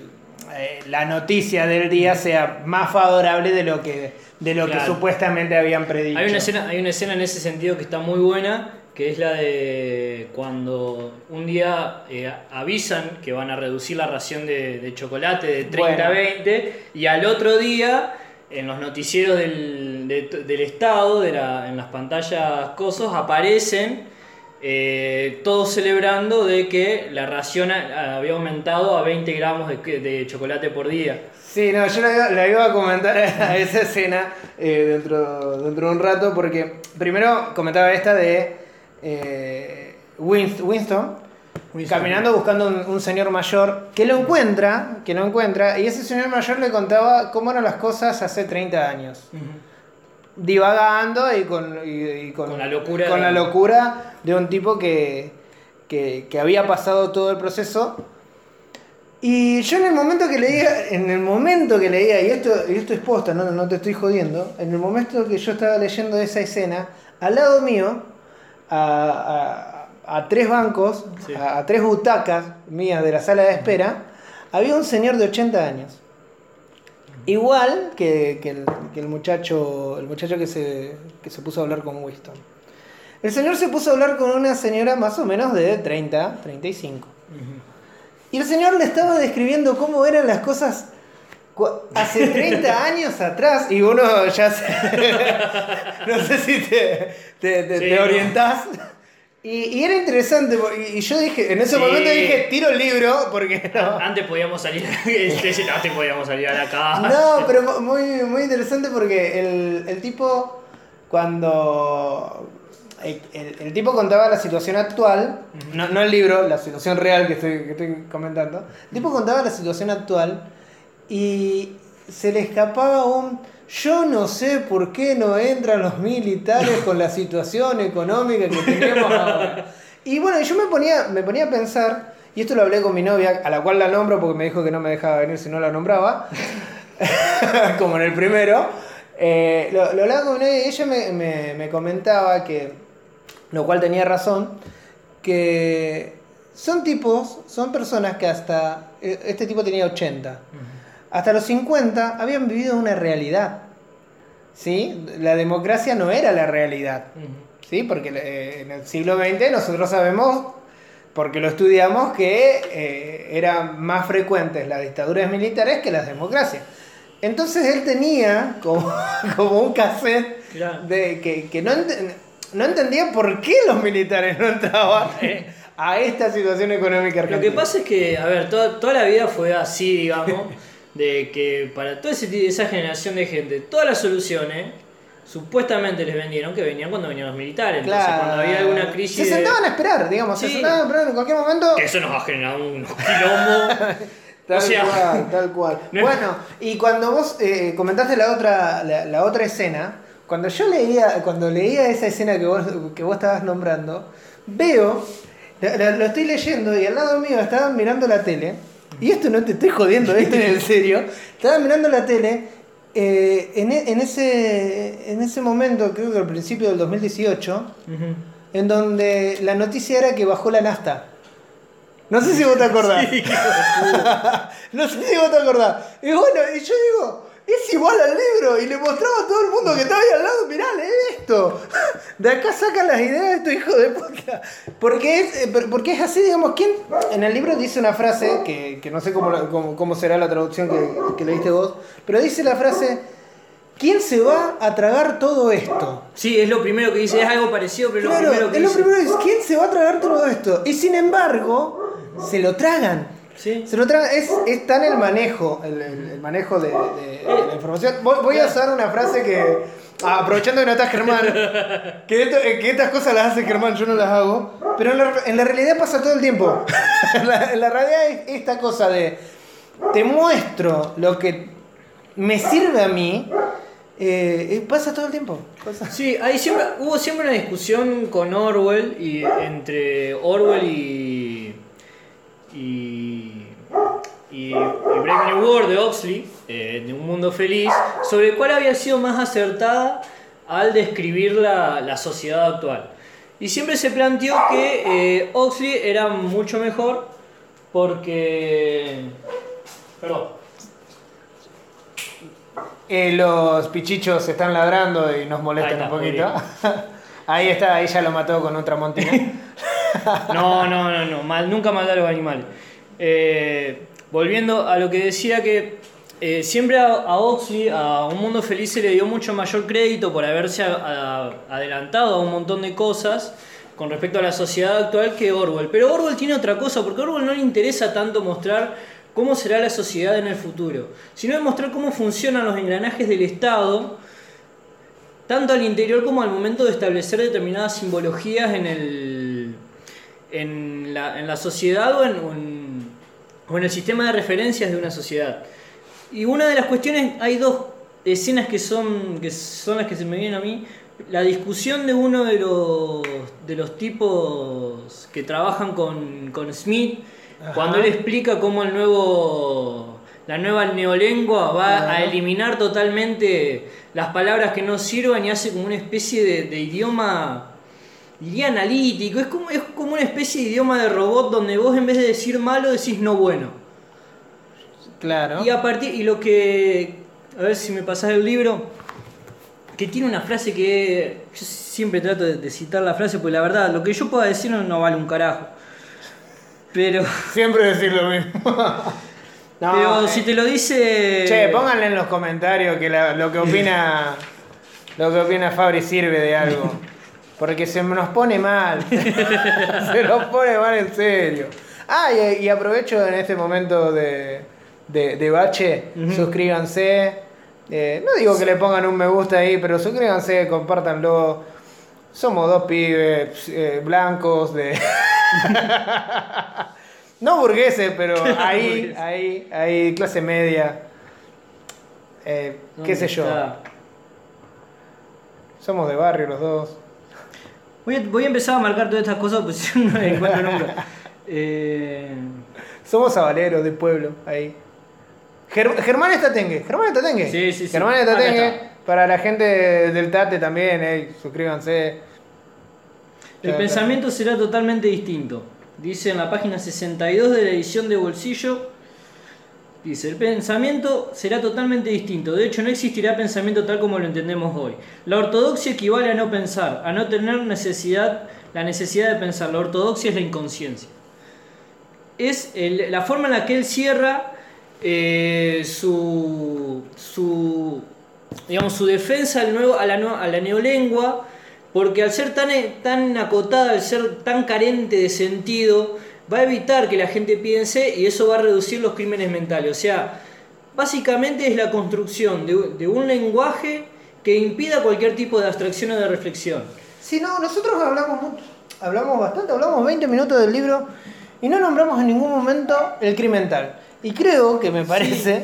eh, la noticia del día sea más favorable de lo que, de lo que supuestamente habían predicho. Hay una, escena, hay una escena en ese sentido que está muy buena, que es la de cuando un día eh, avisan que van a reducir la ración de, de chocolate de 30 a Bueno. 20 y al otro día en los noticieros del, de- del Estado, de la- en las pantallas cosos, aparecen eh, todos celebrando de que la ración había aumentado a 20 gramos de, de chocolate por día. Sí, no, yo le iba, a comentar a esa escena eh, dentro, dentro de un rato, porque primero comentaba esta de eh, Winst- Winston, caminando buscando un, un señor mayor que lo encuentra, que lo encuentra, y ese señor mayor le contaba cómo eran las cosas hace 30 años. Divagando y con, y- y con, Con la locura con la de- locura de un tipo que, que, que había pasado todo el proceso. Y yo en el momento que leía, en el momento que leía, y esto, y esto es posta, no, no te estoy jodiendo, en el momento que yo estaba leyendo esa escena, al lado mío, a, a- a tres bancos, Sí. a, a tres butacas mías de la sala de espera, había un señor de 80 años. Igual que, que el, que el muchacho, el muchacho que se, que se puso a hablar con Winston. El señor se puso a hablar con una señora más o menos de 30, 35. Y el señor le estaba describiendo cómo eran las cosas hace 30 años atrás. Y uno ya se... no sé si te, te, te- Sí, te no. Y, y era interesante. Y yo dije, en ese Sí. momento dije, tiro el libro porque no. Antes podíamos salir, este, antes podíamos salir a la casa. No, pero mu- muy, muy interesante porque el, el tipo, cuando. El, el- el tipo contaba la situación actual, no, no el libro, la situación real que estoy, que estoy comentando. El tipo contaba la situación actual y se le escapaba un. Yo no sé por qué no entran los militares con la situación económica que tenemos ahora. Y bueno, yo me ponía, me ponía a pensar, y esto lo hablé con mi novia, a la cual la nombro porque me dijo que no me dejaba venir si no la nombraba como en el primero. Eh, lo, lo hablaba con ella me, me- me comentaba que, lo cual tenía razón, que son tipos, son personas que hasta, eh, este tipo tenía 80, hasta los 50 habían vivido una realidad. ¿Sí? La democracia no era la realidad. ¿sí? Porque eh, en el siglo XX nosotros sabemos, porque lo estudiamos, que eh, eran más frecuentes las dictaduras militares que las democracias. Entonces él tenía como, como un cassette de que, que no, ent- no entendía por qué los militares no entraban eh, a esta situación económica Lo argentina. que pasa es que, a ver, toda, toda la vida fue así, digamos, de que para toda esa generación de gente, todas las soluciones supuestamente les vendieron que venían cuando venían los militares. Entonces, Claro. cuando había alguna crisis. Se de- sentaban a esperar, digamos, se sentaban a esperar en cualquier momento. que eso nos va a generar unos quilombos. Tal O sea- cual, tal cual. No- Bueno, y cuando vos eh, comentaste la otra, la, la otra escena, cuando yo leía, cuando leía esa escena que vos, que vos estabas nombrando, veo, la- lo estoy leyendo y al lado mío estaban mirando la tele, y esto no te estoy jodiendo, esto es en serio, estaban mirando la tele, eh, en, e- en ese, en ese momento, creo que al principio del 2018, Ujú. en donde la noticia era que bajó la nafta. No sé si vos te acordás. no sé si vos te acordás. Y bueno, y yo digo, es igual al libro. Y le mostraba a todo el mundo que estaba ahí al lado, mirá, lee esto. De acá sacan las ideas de estos hijos de puta. Porque es, eh, porque es así, digamos, ¿quién? En el libro dice una frase, que, que no sé cómo, la- cómo, cómo será la traducción que, que leíste vos, pero dice la frase, ¿quién se va a tragar todo esto? Sí, es lo primero que dice, es algo parecido, pero Claro, lo primero que es lo dice. primero que es, ¿quién se va a tragar todo esto? Y sin embargo, se lo tragan. Sí. Se lo tragan, es, es tan el manejo, el, el- el manejo de, de- de la información. Voy, voy a usar una frase que, ah, aprovechando que no está Germán, que, esto- eh, que estas cosas las hace Germán, yo no las hago, pero en la, en la realidad pasa todo el tiempo. en, la, la realidad es esta cosa de, te muestro lo que me sirve a mí, eh, eh, pasa todo el tiempo. Pasa- Sí, hay siempre, hubo siempre una discusión con Orwell y entre Orwell y y, y, y Brave New World de Oxley, eh, de Un Mundo Feliz, sobre cuál había sido más acertada al describir la, la sociedad actual. Y siempre se planteó que eh, Oxley era mucho mejor porque... Perdón. Eh, los pichichos están ladrando y nos molestan un poquito. Ahí está, ahí ya lo mató con un tramontina. No, no, no, no, mal, nunca matar a los animales. Eh, volviendo a lo que decía que eh, siempre a, a Oxley, a Un Mundo Feliz, se le dio mucho mayor crédito por haberse adelantado a un montón de cosas con respecto a la sociedad actual que Orwell. Pero Orwell tiene otra cosa, porque a Orwell no le interesa tanto mostrar cómo será la sociedad en el futuro, sino de mostrar cómo funcionan los engranajes del Estado tanto al interior como al momento de establecer determinadas simbologías en, el, en, la, en la sociedad o en, en- en el sistema de referencias de una sociedad. Y una de las cuestiones, hay dos escenas que son, que son las que se me vienen a mí. La discusión de uno de los, de los tipos que trabajan con, con Smith, Ajá. cuando él explica cómo el nuevo, la nueva neolengua va a eliminar totalmente las palabras que no sirvan y hace como una especie de, de idioma, diría analítico, es como, es como una especie de idioma de robot donde vos en vez de decir malo decís no bueno. Claro. Y a partir, y lo que, a ver si me pasás el libro, que tiene una frase que yo siempre trato de, de citar la frase, porque la verdad, lo que yo pueda decir no, no vale un carajo. Pero, Siempre decir lo mismo. No, pero eh, si te lo dice... Che, pónganle en los comentarios que la- lo que opina. lo que opina Fabri sirve de algo. Porque se nos pone mal. se nos pone mal en serio. Ah, y, y aprovecho en este momento de, de, de bache. Suscríbanse. Eh, no digo que le pongan un me gusta ahí, pero suscríbanse, compártanlo. Somos dos pibes eh, blancos de. no burgueses, pero ahí, ahí, ahí, clase media. Eh, ¿Dónde qué sé yo. Somos de barrio los dos. Voy a, voy a empezar a marcar todas estas cosas, pues yo no encuentro nunca. Eh, Somos sabaleros de pueblo, ahí. Ger- Germán Estatengue, Germán Estatengue. Sí, sí, sí. Germán Acá Estatengue. Para la gente del Tate también, eh, suscríbanse. El pensamiento será totalmente distinto. Dice en la página 62 de la edición de bolsillo. Dice, el pensamiento será totalmente distinto. De hecho, no existirá pensamiento tal como lo entendemos hoy. La ortodoxia equivale a no pensar, a no tener necesidad, la necesidad de pensar. La ortodoxia es la inconsciencia. Es la forma en la que él cierra eh, su, su, digamos, su defensa al nuevo, a, la, a la neolengua, porque al ser tan, tan acotada, al ser tan carente de sentido, va a evitar que la gente piense y eso va a reducir los crímenes mentales. O sea, básicamente es la construcción de, un- de un lenguaje que impida cualquier tipo de abstracción o de reflexión. Sí, no, nosotros hablamos mucho, hablamos bastante, hablamos 20 minutos del libro y no nombramos en ningún momento el crimental. Y creo que me parece,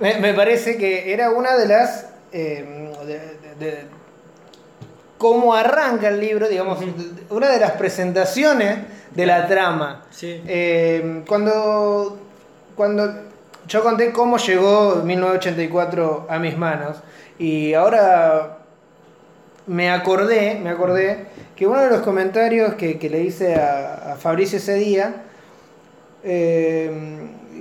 me, me parece que era una de las, eh, de, de- de- cómo arranca el libro, digamos, una de las presentaciones de la trama. Sí. Eh, cuando, cuando yo conté cómo llegó 1984 a mis manos y ahora me acordé, me acordé que uno de los comentarios que, que le hice a, a Fabricio ese día eh,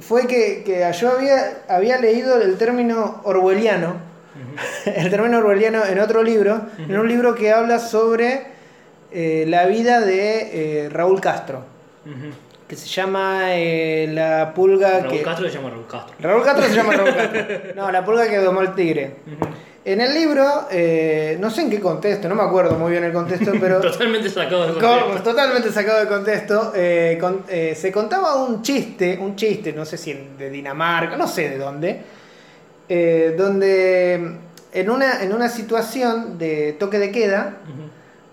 fue que, que yo había, había leído el término orwelliano, el término orwelliano en otro libro, en un libro que habla sobre eh, la vida de eh, Raúl Castro que se llama eh, La Pulga Raúl que... Castro se llama Raúl Castro. Raúl Castro se llama Raúl Castro. No, La Pulga que domó el tigre. En el libro, no sé en qué contexto, no me acuerdo muy bien el contexto, pero Totalmente sacado de co- contexto. totalmente sacado de contexto, con- se contaba un chiste, un chiste, no sé si de Dinamarca, no sé de dónde, donde en una, en una situación de toque de queda.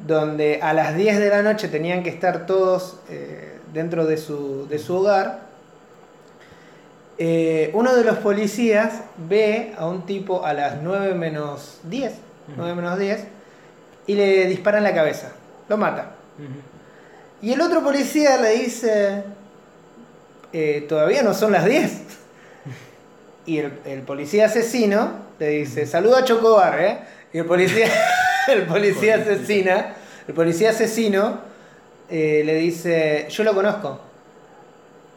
Donde a las 10 de la noche tenían que estar todos eh, dentro de su, de su hogar, eh, uno de los policías ve a un tipo a las 9 menos 10, 9 menos 10, y le dispara en la cabeza, lo mata. Y el otro policía le dice, "Eh, todavía no son las 10. Y el, el policía asesino le dice, saluda a Chocobar, ¿eh? Y el policía, el policía asesina, el policía asesino eh, le dice, yo lo conozco.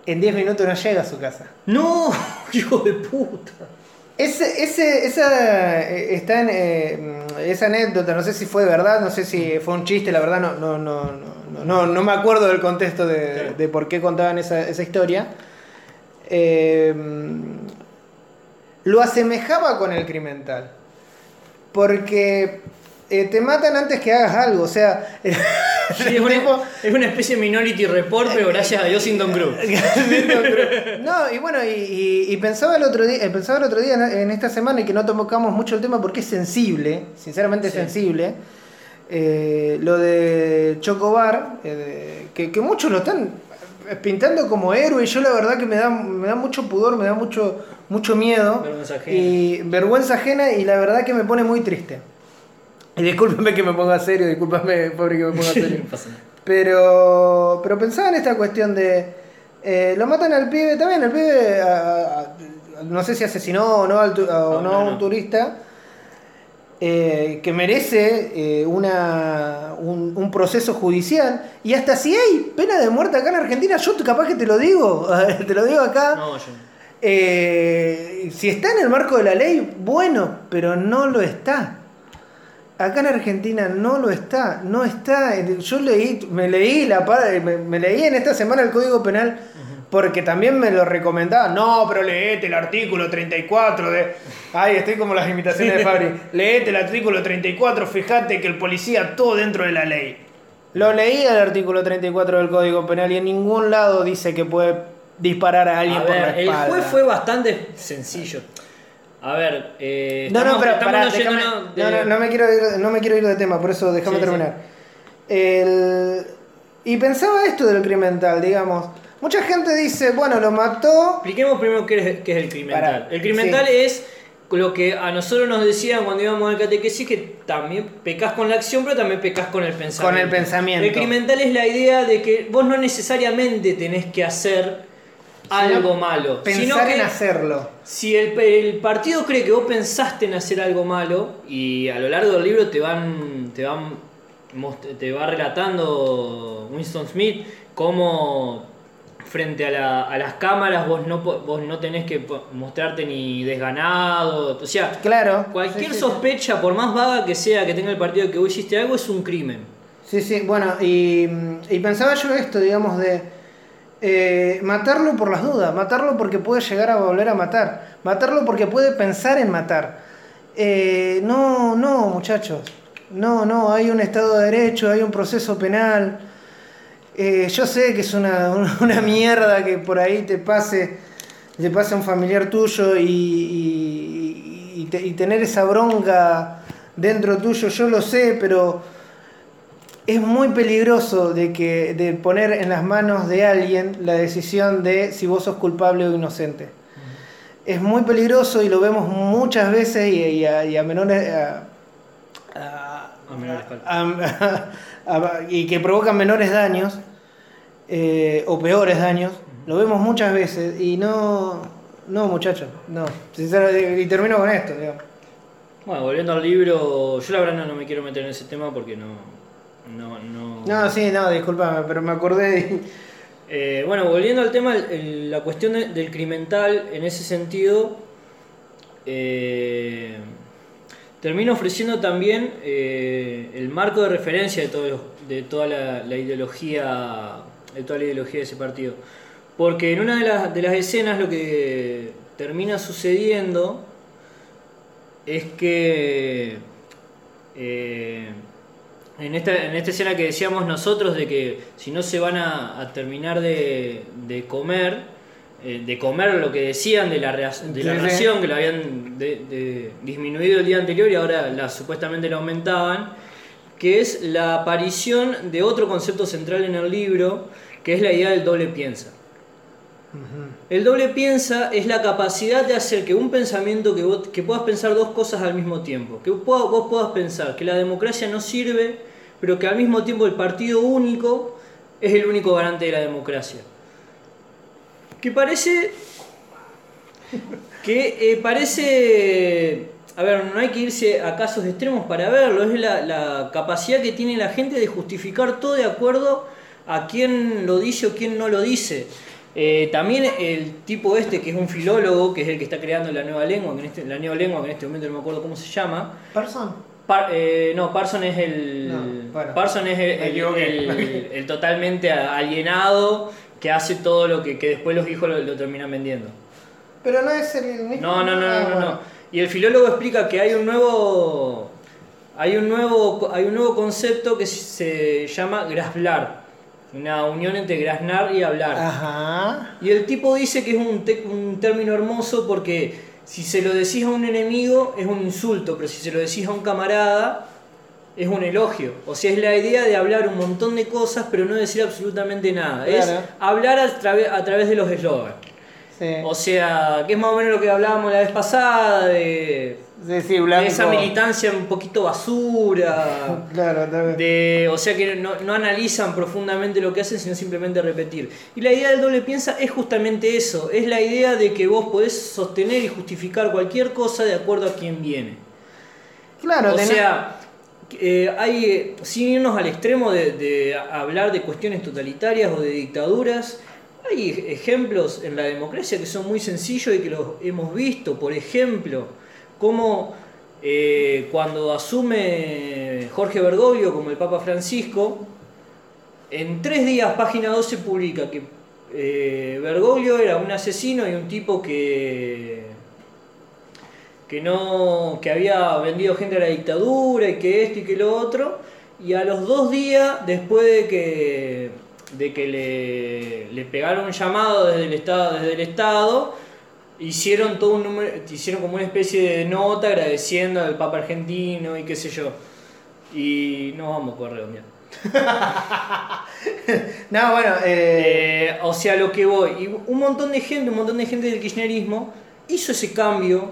En 10 minutos no llega a su casa. No, hijo de puta. Ese, ese, esa, eh, está en, eh, mm, esa anécdota, no sé si fue verdad, no sé si fue un chiste, la verdad no, no, no, no, no, no me acuerdo del contexto de, Claro. de por qué contaban esa, esa historia. Eh, lo asemejaba con el crimental. Porque eh, te matan antes que hagas algo, o sea... Sí, es, una, es una especie de Minority Report, pero gracias a Dios sin Don Cruz. no, y bueno, y, y- y pensaba el otro día, eh, pensaba el otro día en, esta semana y que no tocamos mucho el tema porque es sensible, sinceramente Sí. sensible. eh, lo de Chocobar, eh, que, que muchos lo están pintando como héroe y yo la verdad que me da, me da mucho pudor, me da mucho, mucho miedo Vergüenza ajena. y vergüenza ajena y la verdad que me pone muy triste. Y discúlpeme que me ponga serio, discúlpame, pobre que me ponga serio. Pero, pero pensaba en esta cuestión de. eh, lo matan al pibe, también el pibe, a- a- no sé si asesinó o no, al tu- o No, no no, a un turista, eh, que merece eh, una, un, un proceso judicial. Y hasta si hay pena de muerte acá en Argentina, yo capaz que te lo digo, te lo digo acá. No, yo. Si está en el marco de la ley, bueno, pero no lo está. Acá en Argentina no lo está, no está. Yo leí, me leí la me, me leí en esta semana el Código Penal porque también me lo recomendaban. No, pero leete el artículo 34 de. Ay, estoy como las imitaciones de Fabri. Leete el artículo 34, fíjate que el policía todo dentro de la ley. Lo leí el artículo 34 del Código Penal y en ningún lado dice que puede disparar a alguien A por la ver, el espalda. juez fue bastante sencillo. A ver, eh, No, no, pero estamos pará, déjame- de- no, no, no me quiero ir, no me quiero ir de tema, por eso déjame Sí, terminar. El- y pensaba esto del crimental, digamos. Mucha gente dice, bueno, lo mató. Expliquemos primero qué es, qué es el crimental. Pará, el crimental sí. es lo que a nosotros nos decían cuando íbamos al catequesis, que también pecas con la acción, pero también pecas con el pensamiento. el pensamiento. El crimental es la idea de que vos no necesariamente tenés que hacer algo malo. Pensar sino que en hacerlo. Si el, el partido cree que vos pensaste en hacer algo malo y a lo largo del libro te van, te van, te va relatando Winston Smith cómo frente a, la- a las cámaras vos no, vos no tenés que mostrarte ni desganado. O sea, Claro. cualquier Sí, sí, sí. sospecha, por más vaga que sea que tenga el partido que vos hiciste algo, es un crimen. Sí, sí, bueno, y, y pensaba yo esto, digamos, de eh, matarlo por las dudas, matarlo porque puede llegar a volver a matar, matarlo porque puede pensar en matar. Eh, no, no, muchachos, no, no, hay un Estado de Derecho, hay un proceso penal. Eh, yo sé que es una, una mierda que por ahí te pase, te pase un familiar tuyo y- y te- y tener esa bronca dentro tuyo, yo lo sé, pero es muy peligroso de que de poner en las manos de alguien la decisión de si vos sos culpable o inocente. Es muy peligroso y lo vemos muchas veces y, y a, y a menores a- y que provocan menores daños eh, o peores daños. Lo vemos muchas veces y no, no muchachos, no. Sinceramente, y termino con esto. digamos. Bueno, volviendo al libro, yo la verdad no, no me quiero meter en ese tema porque no. No, no. No, sí, no, discúlpame, pero me acordé Eh, bueno, volviendo al tema, el- el- la cuestión de- del crimental, en ese sentido, eh, termina ofreciendo también eh, el marco de referencia de, todo, de toda la, la ideología de toda la ideología de ese partido. Porque en una de las, de las escenas lo que termina sucediendo es que eh, en esta, en esta escena que decíamos nosotros de que si no se van a, a terminar de, de comer, eh, de comer lo que decían de la, de la ración, que la habían de- de- disminuido el día anterior y ahora la, supuestamente la aumentaban, que es la aparición de otro concepto central en el libro, que es la idea del doble piensa. El doble piensa es la capacidad de hacer que un pensamiento que, vos- que puedas pensar dos cosas al mismo tiempo. Que vos puedas pensar que la democracia no sirve, pero que al mismo tiempo el partido único es el único garante de la democracia. Que parece. Que eh, parece. A ver, no hay que irse a casos extremos para verlo. Es la, la capacidad que tiene la gente de justificar todo de acuerdo a quién lo dice o quién no lo dice. Eh, también el tipo este, que es un filólogo, que es el que está creando la nueva lengua, que en este, la nueva lengua, que en este momento no me acuerdo cómo se llama. Person. Par- eh, no, Parson es el. No, bueno. Parson es el, el- el- el totalmente alienado que hace todo lo que, que después los hijos lo, lo terminan vendiendo. Pero no es el mismo. No, no, no, Ah, no, no, bueno. no. Y el filólogo explica que hay un nuevo. Hay un nuevo, hay un nuevo concepto que se llama grasblar. Una unión entre grasnar y hablar. Ajá. Y el tipo dice que es un, te- un término hermoso porque si se lo decís a un enemigo es un insulto, pero si se lo decís a un camarada es un elogio. O sea, es la idea de hablar un montón de cosas pero no decir absolutamente nada. Es hablar a, trave- a través de los eslogans. Sí. O sea, que es más o menos lo que hablábamos la vez pasada de, Sí, sí, de blanco. esa militancia un poquito basura. Claro, vez. De, o sea que no, no analizan profundamente lo que hacen, sino simplemente repetir. Y la idea del doble piensa es justamente eso, es la idea de que vos podés sostener y justificar cualquier cosa de acuerdo a quien viene. Claro, o tenés- sea, eh, hay, sin irnos al extremo de, de hablar de cuestiones totalitarias o de dictaduras, hay ej- ejemplos en la democracia que son muy sencillos y que los hemos visto. Por ejemplo, como eh, cuando asume Jorge Bergoglio como el Papa Francisco, en tres días, página 12 publica que eh, Bergoglio era un asesino y un tipo que que no que había vendido gente a la dictadura y que esto y que lo otro y a los dos días después de que de que le, le pegaron un llamado desde el estado desde el estado hicieron todo un número hicieron como una especie de nota agradeciendo al papa argentino y qué sé yo y no vamos a poder redondear No, bueno, eh, Eh, o sea, lo que voy. Y un montón de gente, un montón de gente del kirchnerismo hizo ese cambio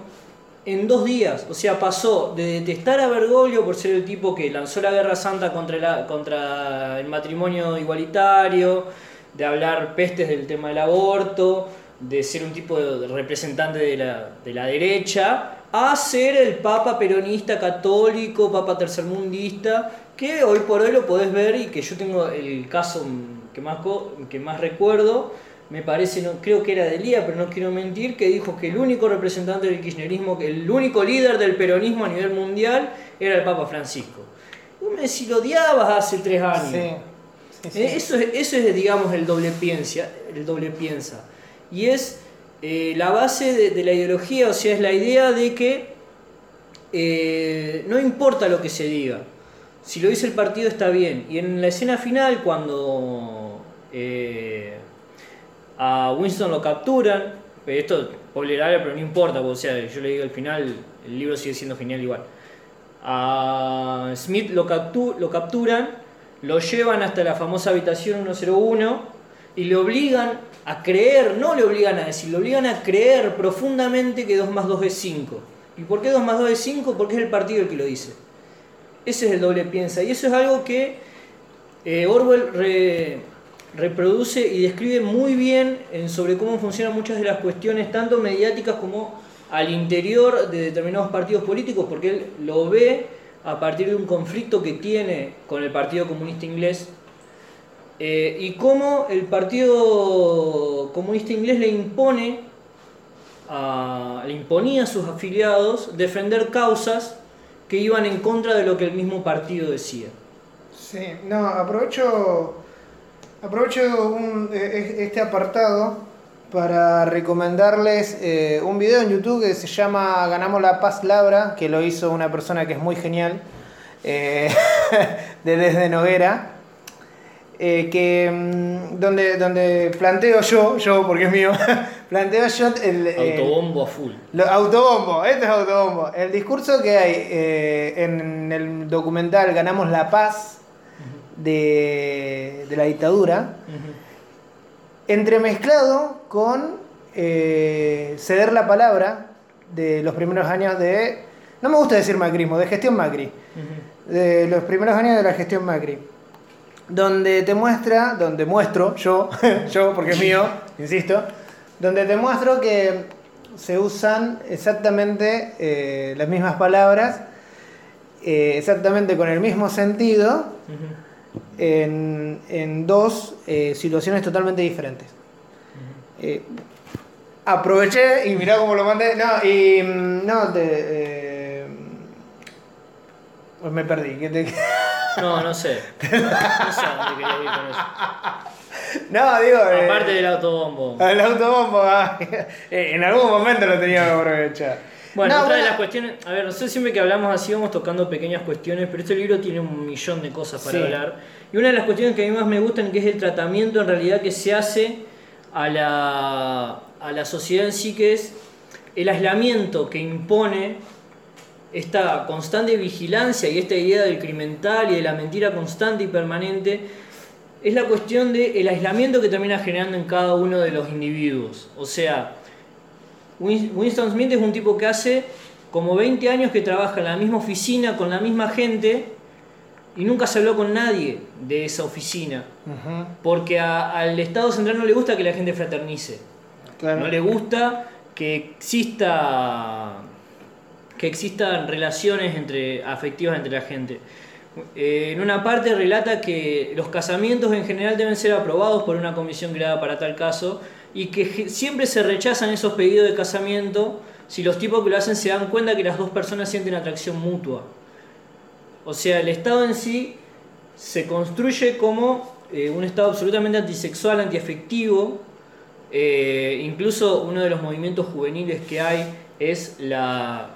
en dos días. O sea, pasó de detestar a Bergoglio por ser el tipo que lanzó la guerra santa contra, el matrimonio igualitario, de hablar pestes del tema del aborto, de ser un tipo de representante de la, de la derecha a ser el papa peronista católico, papa tercermundista, que hoy por hoy lo podés ver y que yo tengo el caso que más, que más recuerdo, me parece, no, creo que era de Lía, pero no quiero mentir, que dijo que el único representante del kirchnerismo, que el único líder del peronismo a nivel mundial era el Papa Francisco. Y si lo odiabas hace tres años. Eh, eso, es, eso es, digamos, el doble piensa. El doble piensa. Y es eh, la base de, la ideología, o sea, es la idea de que eh, no importa lo que se diga, si lo dice el partido está bien. Y en la escena final, cuando eh, a Winston lo capturan, esto es pero no importa, o sea, yo le digo al final, el libro sigue siendo genial igual. A Smith lo, lo capturan, lo llevan hasta la famosa habitación 101 y le obligan a creer, no le obligan a decir, le obligan a creer profundamente que 2 más 2 es 5. ¿Y por qué 2 más 2 es 5? Porque es el partido el que lo dice. Ese es el doble piensa. Y eso es algo que eh, Orwell reproduce y describe muy bien en sobre cómo funcionan muchas de las cuestiones, tanto mediáticas como al interior de determinados partidos políticos, porque él lo ve a partir de un conflicto que tiene con el Partido Comunista Inglés eh, y cómo el Partido Comunista Inglés le impone, le imponía a sus afiliados defender causas que iban en contra de lo que el mismo partido decía. Sí, no, aprovecho, aprovecho e, e, este apartado para recomendarles eh, un video en YouTube que se llama Ganamos la Paz Labra, que lo hizo una persona que es muy genial, eh, de Desde Noguera. Eh, que mm, donde, donde planteo yo, yo porque es mío, planteo yo el... Autobombo a full. autobombo, este es autobombo. El discurso que hay en el documental Ganamos la Paz de, la dictadura, entremezclado con eh, ceder la palabra de los primeros años de... No me gusta decir macrismo, de gestión Macri. De los primeros años de la gestión Macri. Donde te muestra, donde muestro yo, yo porque es mío, insisto, donde te muestro que se usan exactamente eh, las mismas palabras, eh, exactamente con el mismo sentido, en, dos eh, situaciones totalmente diferentes. aproveché y mirá cómo lo mandé. No, y mm, no, te, pues me perdí. ¿Qué te... No, no sé. No sé dónde quería ir con eso. No, digo. Eh, Aparte del autobombo. El autobombo, ah, eh, en algún momento lo tenía que aprovechar. Bueno, otra de las cuestiones. A ver, no sé, siempre que hablamos así vamos tocando pequeñas cuestiones, pero este libro tiene un millón de cosas para hablar. Y una de las cuestiones que a mí más me gustan, que es el tratamiento en realidad que se hace a la, a la sociedad en sí, que es el aislamiento que impone esta constante vigilancia y esta idea del criminal y de la mentira constante y permanente es la cuestión del aislamiento que termina generando en cada uno de los individuos. O sea, Winston Smith es un tipo que hace como 20 años que trabaja en la misma oficina con la misma gente y nunca se habló con nadie de esa oficina. Porque al Estado Central no le gusta que la gente fraternice. No le gusta que exista que existan relaciones entre, afectivas entre la gente. Eh, en una parte relata que los casamientos en general deben ser aprobados por una comisión creada para tal caso y que siempre se rechazan esos pedidos de casamiento si los tipos que lo hacen se dan cuenta que las dos personas sienten atracción mutua. O sea, el Estado en sí se construye como eh, un Estado absolutamente antisexual, antiafectivo. Eh, incluso uno de los movimientos juveniles que hay es la,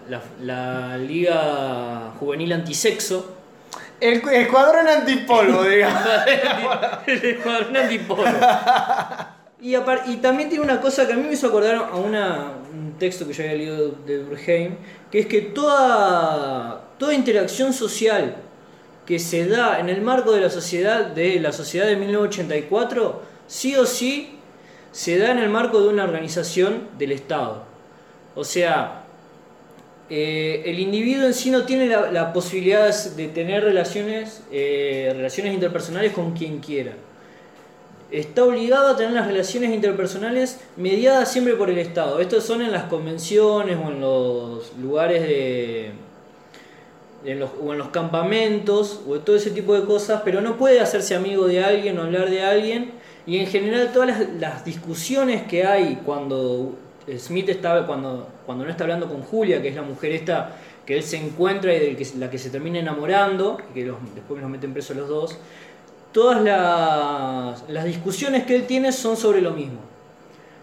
Liga Juvenil Antisexo. El escuadrón antipolvo, digamos. el escuadrón antipolvo. Y, y, también tiene una cosa que a mí me hizo acordar a una, un texto que yo había leído de Durkheim, que es que toda, toda interacción social que se da en el marco de la sociedad de la sociedad de 1984, sí o sí se da en el marco de una organización del Estado. O sea, eh, el individuo en sí no tiene la, posibilidad de tener relaciones, eh, relaciones interpersonales con quien quiera. Está obligado a tener las relaciones interpersonales mediadas siempre por el Estado. Estos son en las convenciones o en los lugares de... En los, o en los campamentos o todo ese tipo de cosas, pero no puede hacerse amigo de alguien o hablar de alguien. Y en general todas las, discusiones que hay cuando Smith está, cuando, cuando no está hablando con Julia, que es la mujer esta que él se encuentra y de la que se termina enamorando, y que después los meten presos los dos, todas las, discusiones que él tiene son sobre lo mismo.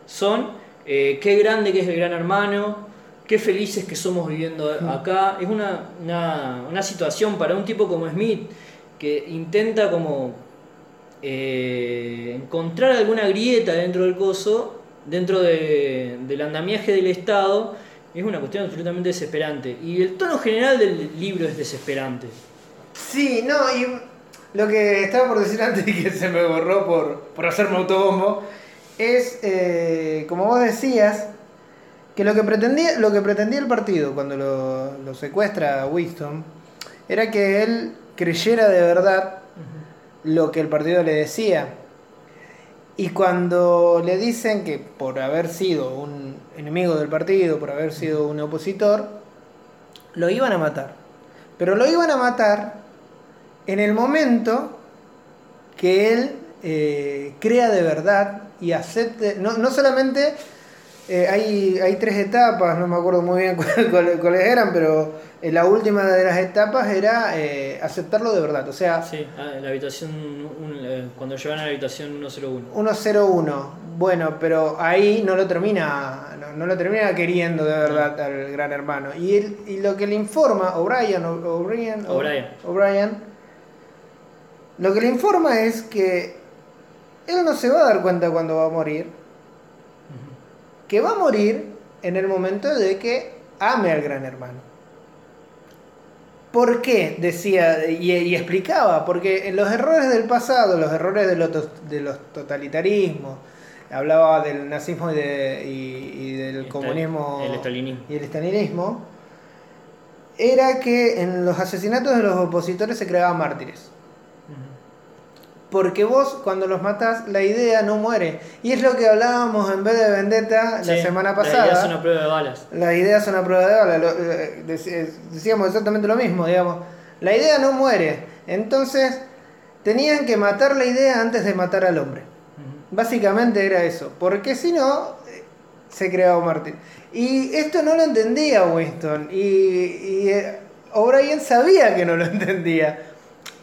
Son eh, qué grande que es el gran hermano, qué felices que somos viviendo acá. Es una, una, una situación para un tipo como Smith que intenta como eh, encontrar alguna grieta dentro del coso, dentro de, del andamiaje del Estado, es una cuestión absolutamente desesperante. Y el tono general del libro es desesperante. Sí, no, y lo que estaba por decir antes y que se me borró por, por hacerme autobombo, es, eh, como vos decías, que lo que pretendía, lo que pretendía el partido cuando lo, lo secuestra a Winston era que él creyera de verdad lo que el partido le decía. Y cuando le dicen que por haber sido un enemigo del partido, por haber sido un opositor, lo iban a matar. Pero lo iban a matar en el momento que él eh, crea de verdad y acepte, no, no solamente eh, hay, hay, tres etapas, no me acuerdo muy bien cuáles, eran, pero eh, la última de las etapas era eh, aceptarlo de verdad. O sea, sí, ah, la habitación, cuando llevan a la habitación 101. 101, bueno, pero ahí no lo termina, no, lo termina queriendo de verdad al gran hermano. Y, él, y lo que le informa O'Brien, O'Brien, O'Brien, lo que le informa es que él no se va a dar cuenta cuando va a morir que va a morir en el momento de que ame al gran hermano. ¿Por qué? Decía y, explicaba, porque en los errores del pasado, los errores de los, de los totalitarismos, hablaba del nazismo y, del comunismo el y el estalinismo, era que en los asesinatos de los opositores se creaban mártires. Porque vos cuando los matás, la idea no muere. Y es lo que hablábamos en vez de Vendetta la semana pasada. La idea es una prueba de balas. La idea es una prueba de balas. Eh, decíamos exactamente lo mismo, digamos. La idea no muere. Entonces, tenían que matar la idea antes de matar al hombre. Básicamente era eso. Porque si no, se creaba un mártir. Y esto no lo entendía Winston. Y, y eh, O'Brien sabía que no lo entendía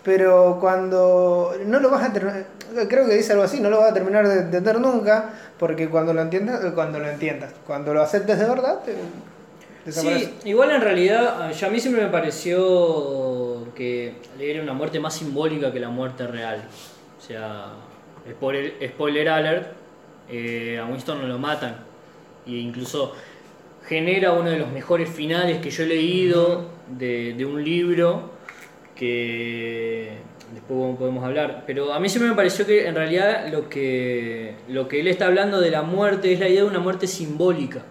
pero cuando no lo vas a terminar, creo que dice algo así, no lo vas a terminar de entender nunca, porque cuando lo entiendas, cuando lo entiendas, cuando lo aceptes de verdad, te, Sí, igual en realidad, a mí siempre me pareció que era una muerte más simbólica que la muerte real. O sea, spoiler, spoiler alert, eh, a Winston no lo matan. E incluso genera uno de los mejores finales que yo he leído de, de un libro que después podemos hablar, pero a mí siempre me pareció que en realidad lo que, lo que él está hablando de la muerte es la idea de una muerte simbólica.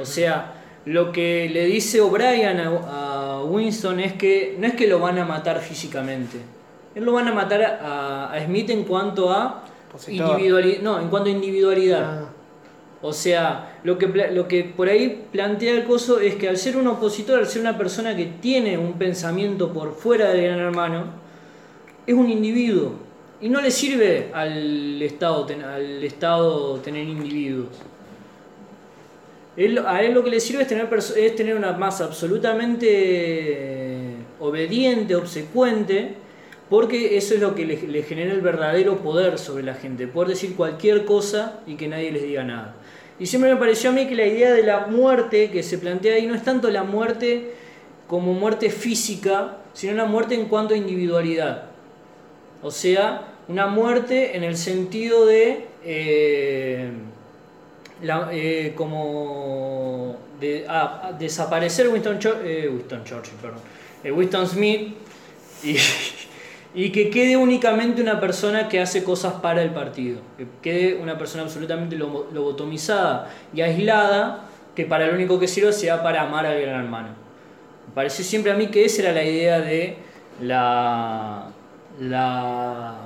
O sea, lo que le dice O'Brien a, Winston es que no es que lo van a matar físicamente, él lo van a matar a, Smith en cuanto a individualidad, no, en cuanto a individualidad. Ah. O sea, lo que, por ahí plantea el coso es que al ser un opositor, al ser una persona que tiene un pensamiento por fuera del gran hermano, es un individuo. Y no le sirve al Estado, al Estado tener individuos. a él lo que le sirve es tener, es tener una masa absolutamente obediente, obsecuente, porque eso es lo que le, le genera el verdadero poder sobre la gente, poder decir cualquier cosa y que nadie les diga nada. Y siempre me pareció a mí que la idea de la muerte que se plantea ahí no es tanto la muerte como muerte física, sino la muerte en cuanto a individualidad. O sea, una muerte en el sentido de eh, eh, como de ah, desaparecer Winston, eh, Winston Churchill, perdón, Winston Smith y y que quede únicamente una persona que hace cosas para el partido, que quede una persona absolutamente lobotomizada y aislada, que para lo único que sirve sea para amar al gran hermano. Me pareció siempre a mí que esa era la idea de la, la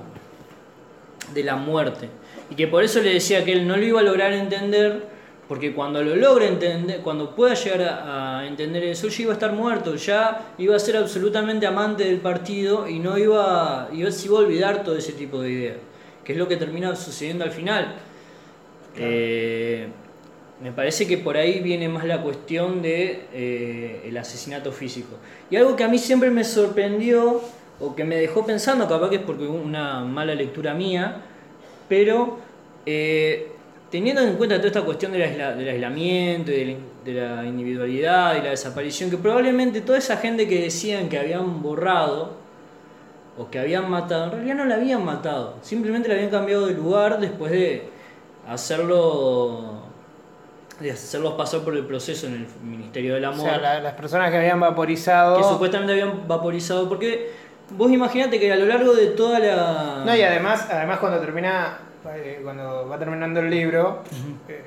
de la muerte. Y que por eso le decía que él no lo iba a lograr entender, porque cuando lo logre entender, cuando pueda llegar a, a entender eso, ya iba a estar muerto, ya iba a ser absolutamente amante del partido y no iba, iba, se iba a olvidar todo ese tipo de ideas, que es lo que termina sucediendo al final. Eh, me parece que por ahí viene más la cuestión de eh, el asesinato físico. Y algo que a mí siempre me sorprendió o que me dejó pensando, capaz que es porque hubo una mala lectura mía, pero eh, teniendo en cuenta toda esta cuestión del, aisla- del aislamiento, y de la, de la individualidad y la desaparición, que probablemente toda esa gente que decían que habían borrado o que habían matado, en realidad no la habían matado, simplemente la habían cambiado de lugar después de hacerlo de hacerlos pasar por el proceso en el Ministerio del O Amor sea, la- las personas que habían vaporizado. que supuestamente habían vaporizado. Porque vos imaginate que a lo largo de toda la. No, y además, además cuando termina, eh, cuando va terminando el libro, eh,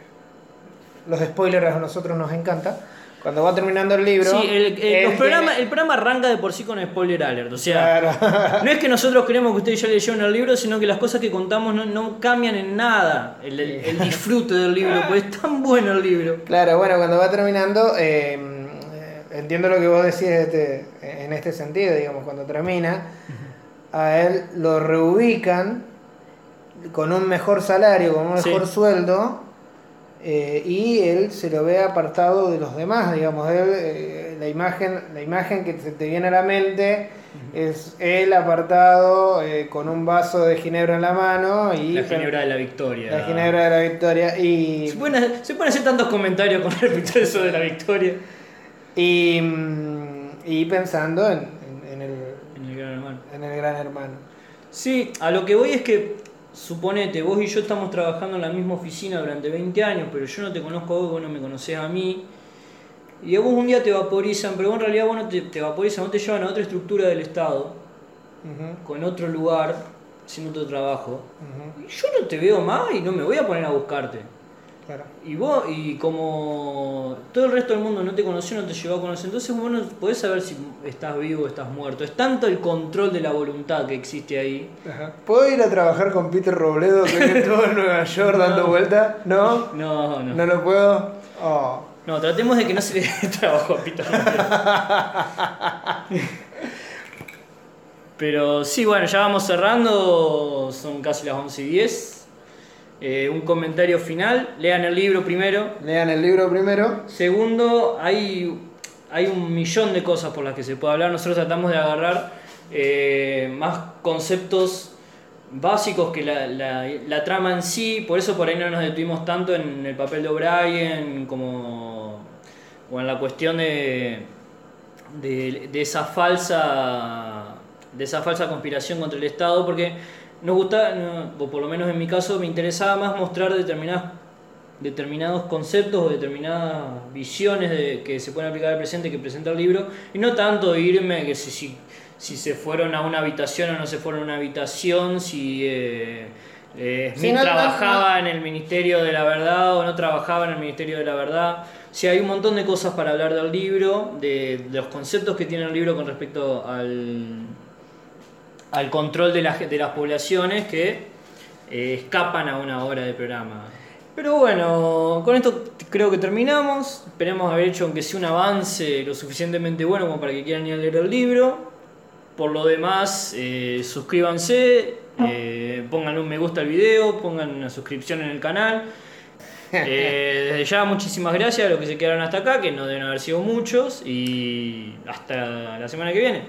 los spoilers a nosotros nos encanta. Cuando va terminando el libro, Sí, el, el- los tiene- el programa arranca de por sí con spoiler alert. O sea, Claro. no es que nosotros creemos que ustedes ya leyeron el libro, sino que las cosas que contamos no, no cambian en nada el, el- el disfrute del libro, porque es tan bueno el libro. Claro, bueno, cuando va terminando, eh, eh, entiendo lo que vos decís este- en este sentido, digamos, cuando termina, a él lo reubican con un mejor salario, con un Sí. mejor sueldo, eh, y él se lo ve apartado de los demás, digamos, él, eh, la, imagen, la imagen que se te viene a la mente es él apartado eh, con un vaso de ginebra en la mano y La ginebra de la victoria. la ginebra de la victoria y Se pueden, hacer- se pueden hacer tantos comentarios con respecto a eso de la victoria Y, mm, y pensando en, en- en el, en el Gran Hermano. en el gran hermano. Sí, a lo que voy es que, suponete, vos y yo estamos trabajando en la misma oficina durante 20 años, pero yo no te conozco a vos, vos no me conocés a mí. Y a vos un día te vaporizan, pero vos en realidad vos no te, te vaporizan, vos te llevan a otra estructura del Estado, con otro lugar, haciendo otro trabajo. Y yo no te veo más y no me voy a poner a buscarte. Claro. Y vos, y como todo el resto del mundo no te conoció, no te llegó a conocer, entonces vos no podés saber si estás vivo o estás muerto. Es tanto el control de la voluntad que existe ahí. Ajá. ¿Puedo ir a trabajar con Peter Robledo que estuvo en Nueva York dando vuelta? ¿No? No, no. ¿No lo puedo? Oh. No, tratemos de que no se le dé trabajo a Peter Robledo. Pero sí, bueno, ya vamos cerrando, son casi las 11 y 10. Eh, un comentario final, lean el libro primero. Lean el libro primero. Segundo, hay, hay un millón de cosas por las que se puede hablar. Nosotros tratamos de agarrar eh, más conceptos básicos que la, la- la trama en sí, por eso por ahí no nos detuvimos tanto en el papel de O'Brien como o en la cuestión de, de, de esa falsa de esa falsa conspiración contra el Estado, porque nos gusta, no, o por lo menos en mi caso, me interesaba más mostrar determinadas determinados conceptos o determinadas visiones de, que se pueden aplicar al presente que presenta el libro y no tanto irme que si, si, si se fueron a una habitación o no se fueron a una habitación, si eh, eh, Smith no, no, trabajaba en el Ministerio de la Verdad o no trabajaba en el Ministerio de la Verdad. Sí, hay un montón de cosas para hablar del libro, de, de los conceptos que tiene el libro con respecto al, al control de, la- de las poblaciones que eh, escapan a una hora de programa. Pero bueno, con esto creo que terminamos. Esperemos haber hecho aunque sea un avance lo suficientemente bueno como para que quieran ir a leer el libro. Por lo demás, eh, suscríbanse, eh, pongan un me gusta al video, pongan una suscripción en el canal. Eh, desde ya muchísimas gracias a los que se quedaron hasta acá, que no deben haber sido muchos, y hasta la semana que viene.